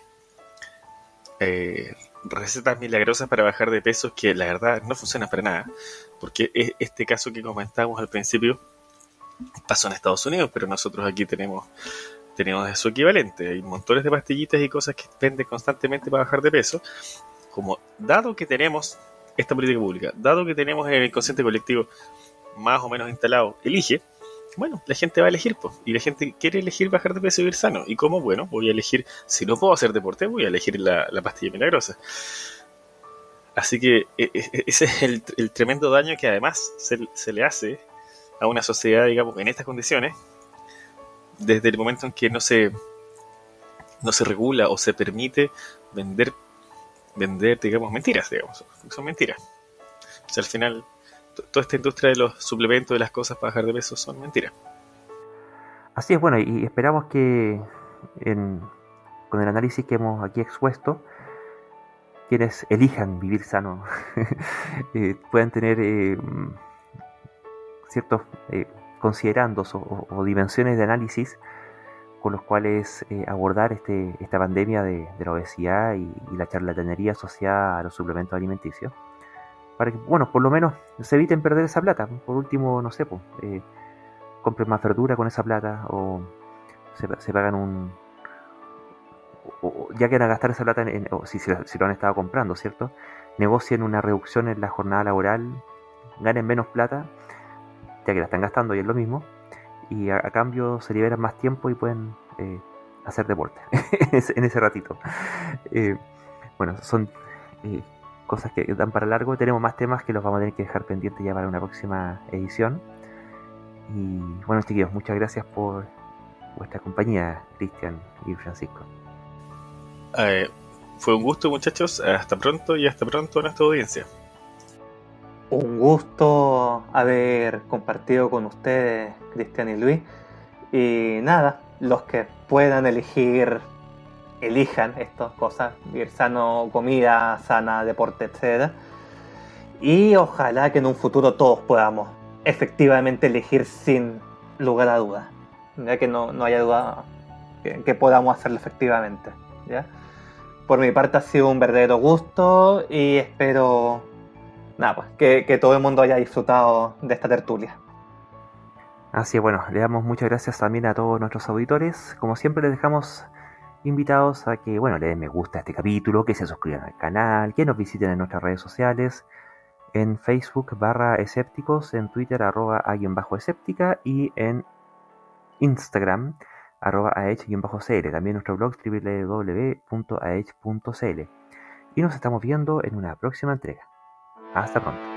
eh, recetas milagrosas para bajar de peso que la verdad no funcionan para nada, porque este caso que comentamos al principio pasó en Estados Unidos, pero nosotros aquí tenemos tenemos su equivalente. Hay montones de pastillitas y cosas que venden constantemente para bajar de peso. Como dado que tenemos esta política pública, dado que tenemos el inconsciente colectivo más o menos instalado, elige, bueno, la gente va a elegir, y la gente quiere elegir bajar de peso y vivir sano. ¿Y cómo? Bueno, voy a elegir, si no puedo hacer deporte, voy a elegir la, pastilla milagrosa. Así que e, e, ese es el, tremendo daño que además se, se, le hace a una sociedad, digamos, en estas condiciones, desde el momento en que no se, no se regula o se permite vender, vender digamos, mentiras, digamos, son mentiras. O sea, al final, toda esta industria de los suplementos, de las cosas para bajar de peso, son mentiras. Así es, bueno, y esperamos que con el análisis que hemos aquí expuesto, quienes elijan vivir sano eh, puedan tener eh, ciertos eh, considerando o, dimensiones de análisis con los cuales abordar este, esta pandemia de, la obesidad y, la charlatanería asociada a los suplementos alimenticios. Para que, bueno, por lo menos se eviten perder esa plata. Por último, no sé, eh, compren más verdura con esa plata o se, pagan un... Ya que van a gastar esa plata, en, o si, lo han estado comprando, ¿cierto? Negocien una reducción en la jornada laboral, ganen menos plata ya que la están gastando y es lo mismo, y a, cambio se liberan más tiempo y pueden eh, hacer deporte en ese ratito. Eh, bueno, son cosas que dan para largo. Tenemos más temas que los vamos a tener que dejar pendientes ya para una próxima edición. Y bueno, chiquillos, muchas gracias por vuestra compañía, Cristian y Francisco. fue un gusto, muchachos. Hasta pronto y hasta pronto a nuestra audiencia un gusto haber compartido con ustedes, Cristian y Luis. Y nada, los que puedan elegir, elijan estas cosas, vivir sano, comida sana, deporte, etc. Y ojalá que en un futuro todos podamos efectivamente elegir sin lugar a dudas. Ya que no, no haya duda que, podamos hacerlo efectivamente. ¿ya? Por mi parte ha sido un verdadero gusto y espero nada, pues, que, que todo el mundo haya disfrutado de esta tertulia. Así es, bueno, le damos muchas gracias también a todos nuestros auditores. Como siempre les dejamos invitados a que, bueno, le den me gusta a este capítulo, que se suscriban al canal, que nos visiten en nuestras redes sociales, en Facebook barra escépticos, en Twitter arroba alguien bajo escéptica y en Instagram arroba ah-cl, también nuestro blog www.ah.cl. Y nos estamos viendo en una próxima entrega. Hasta pronto.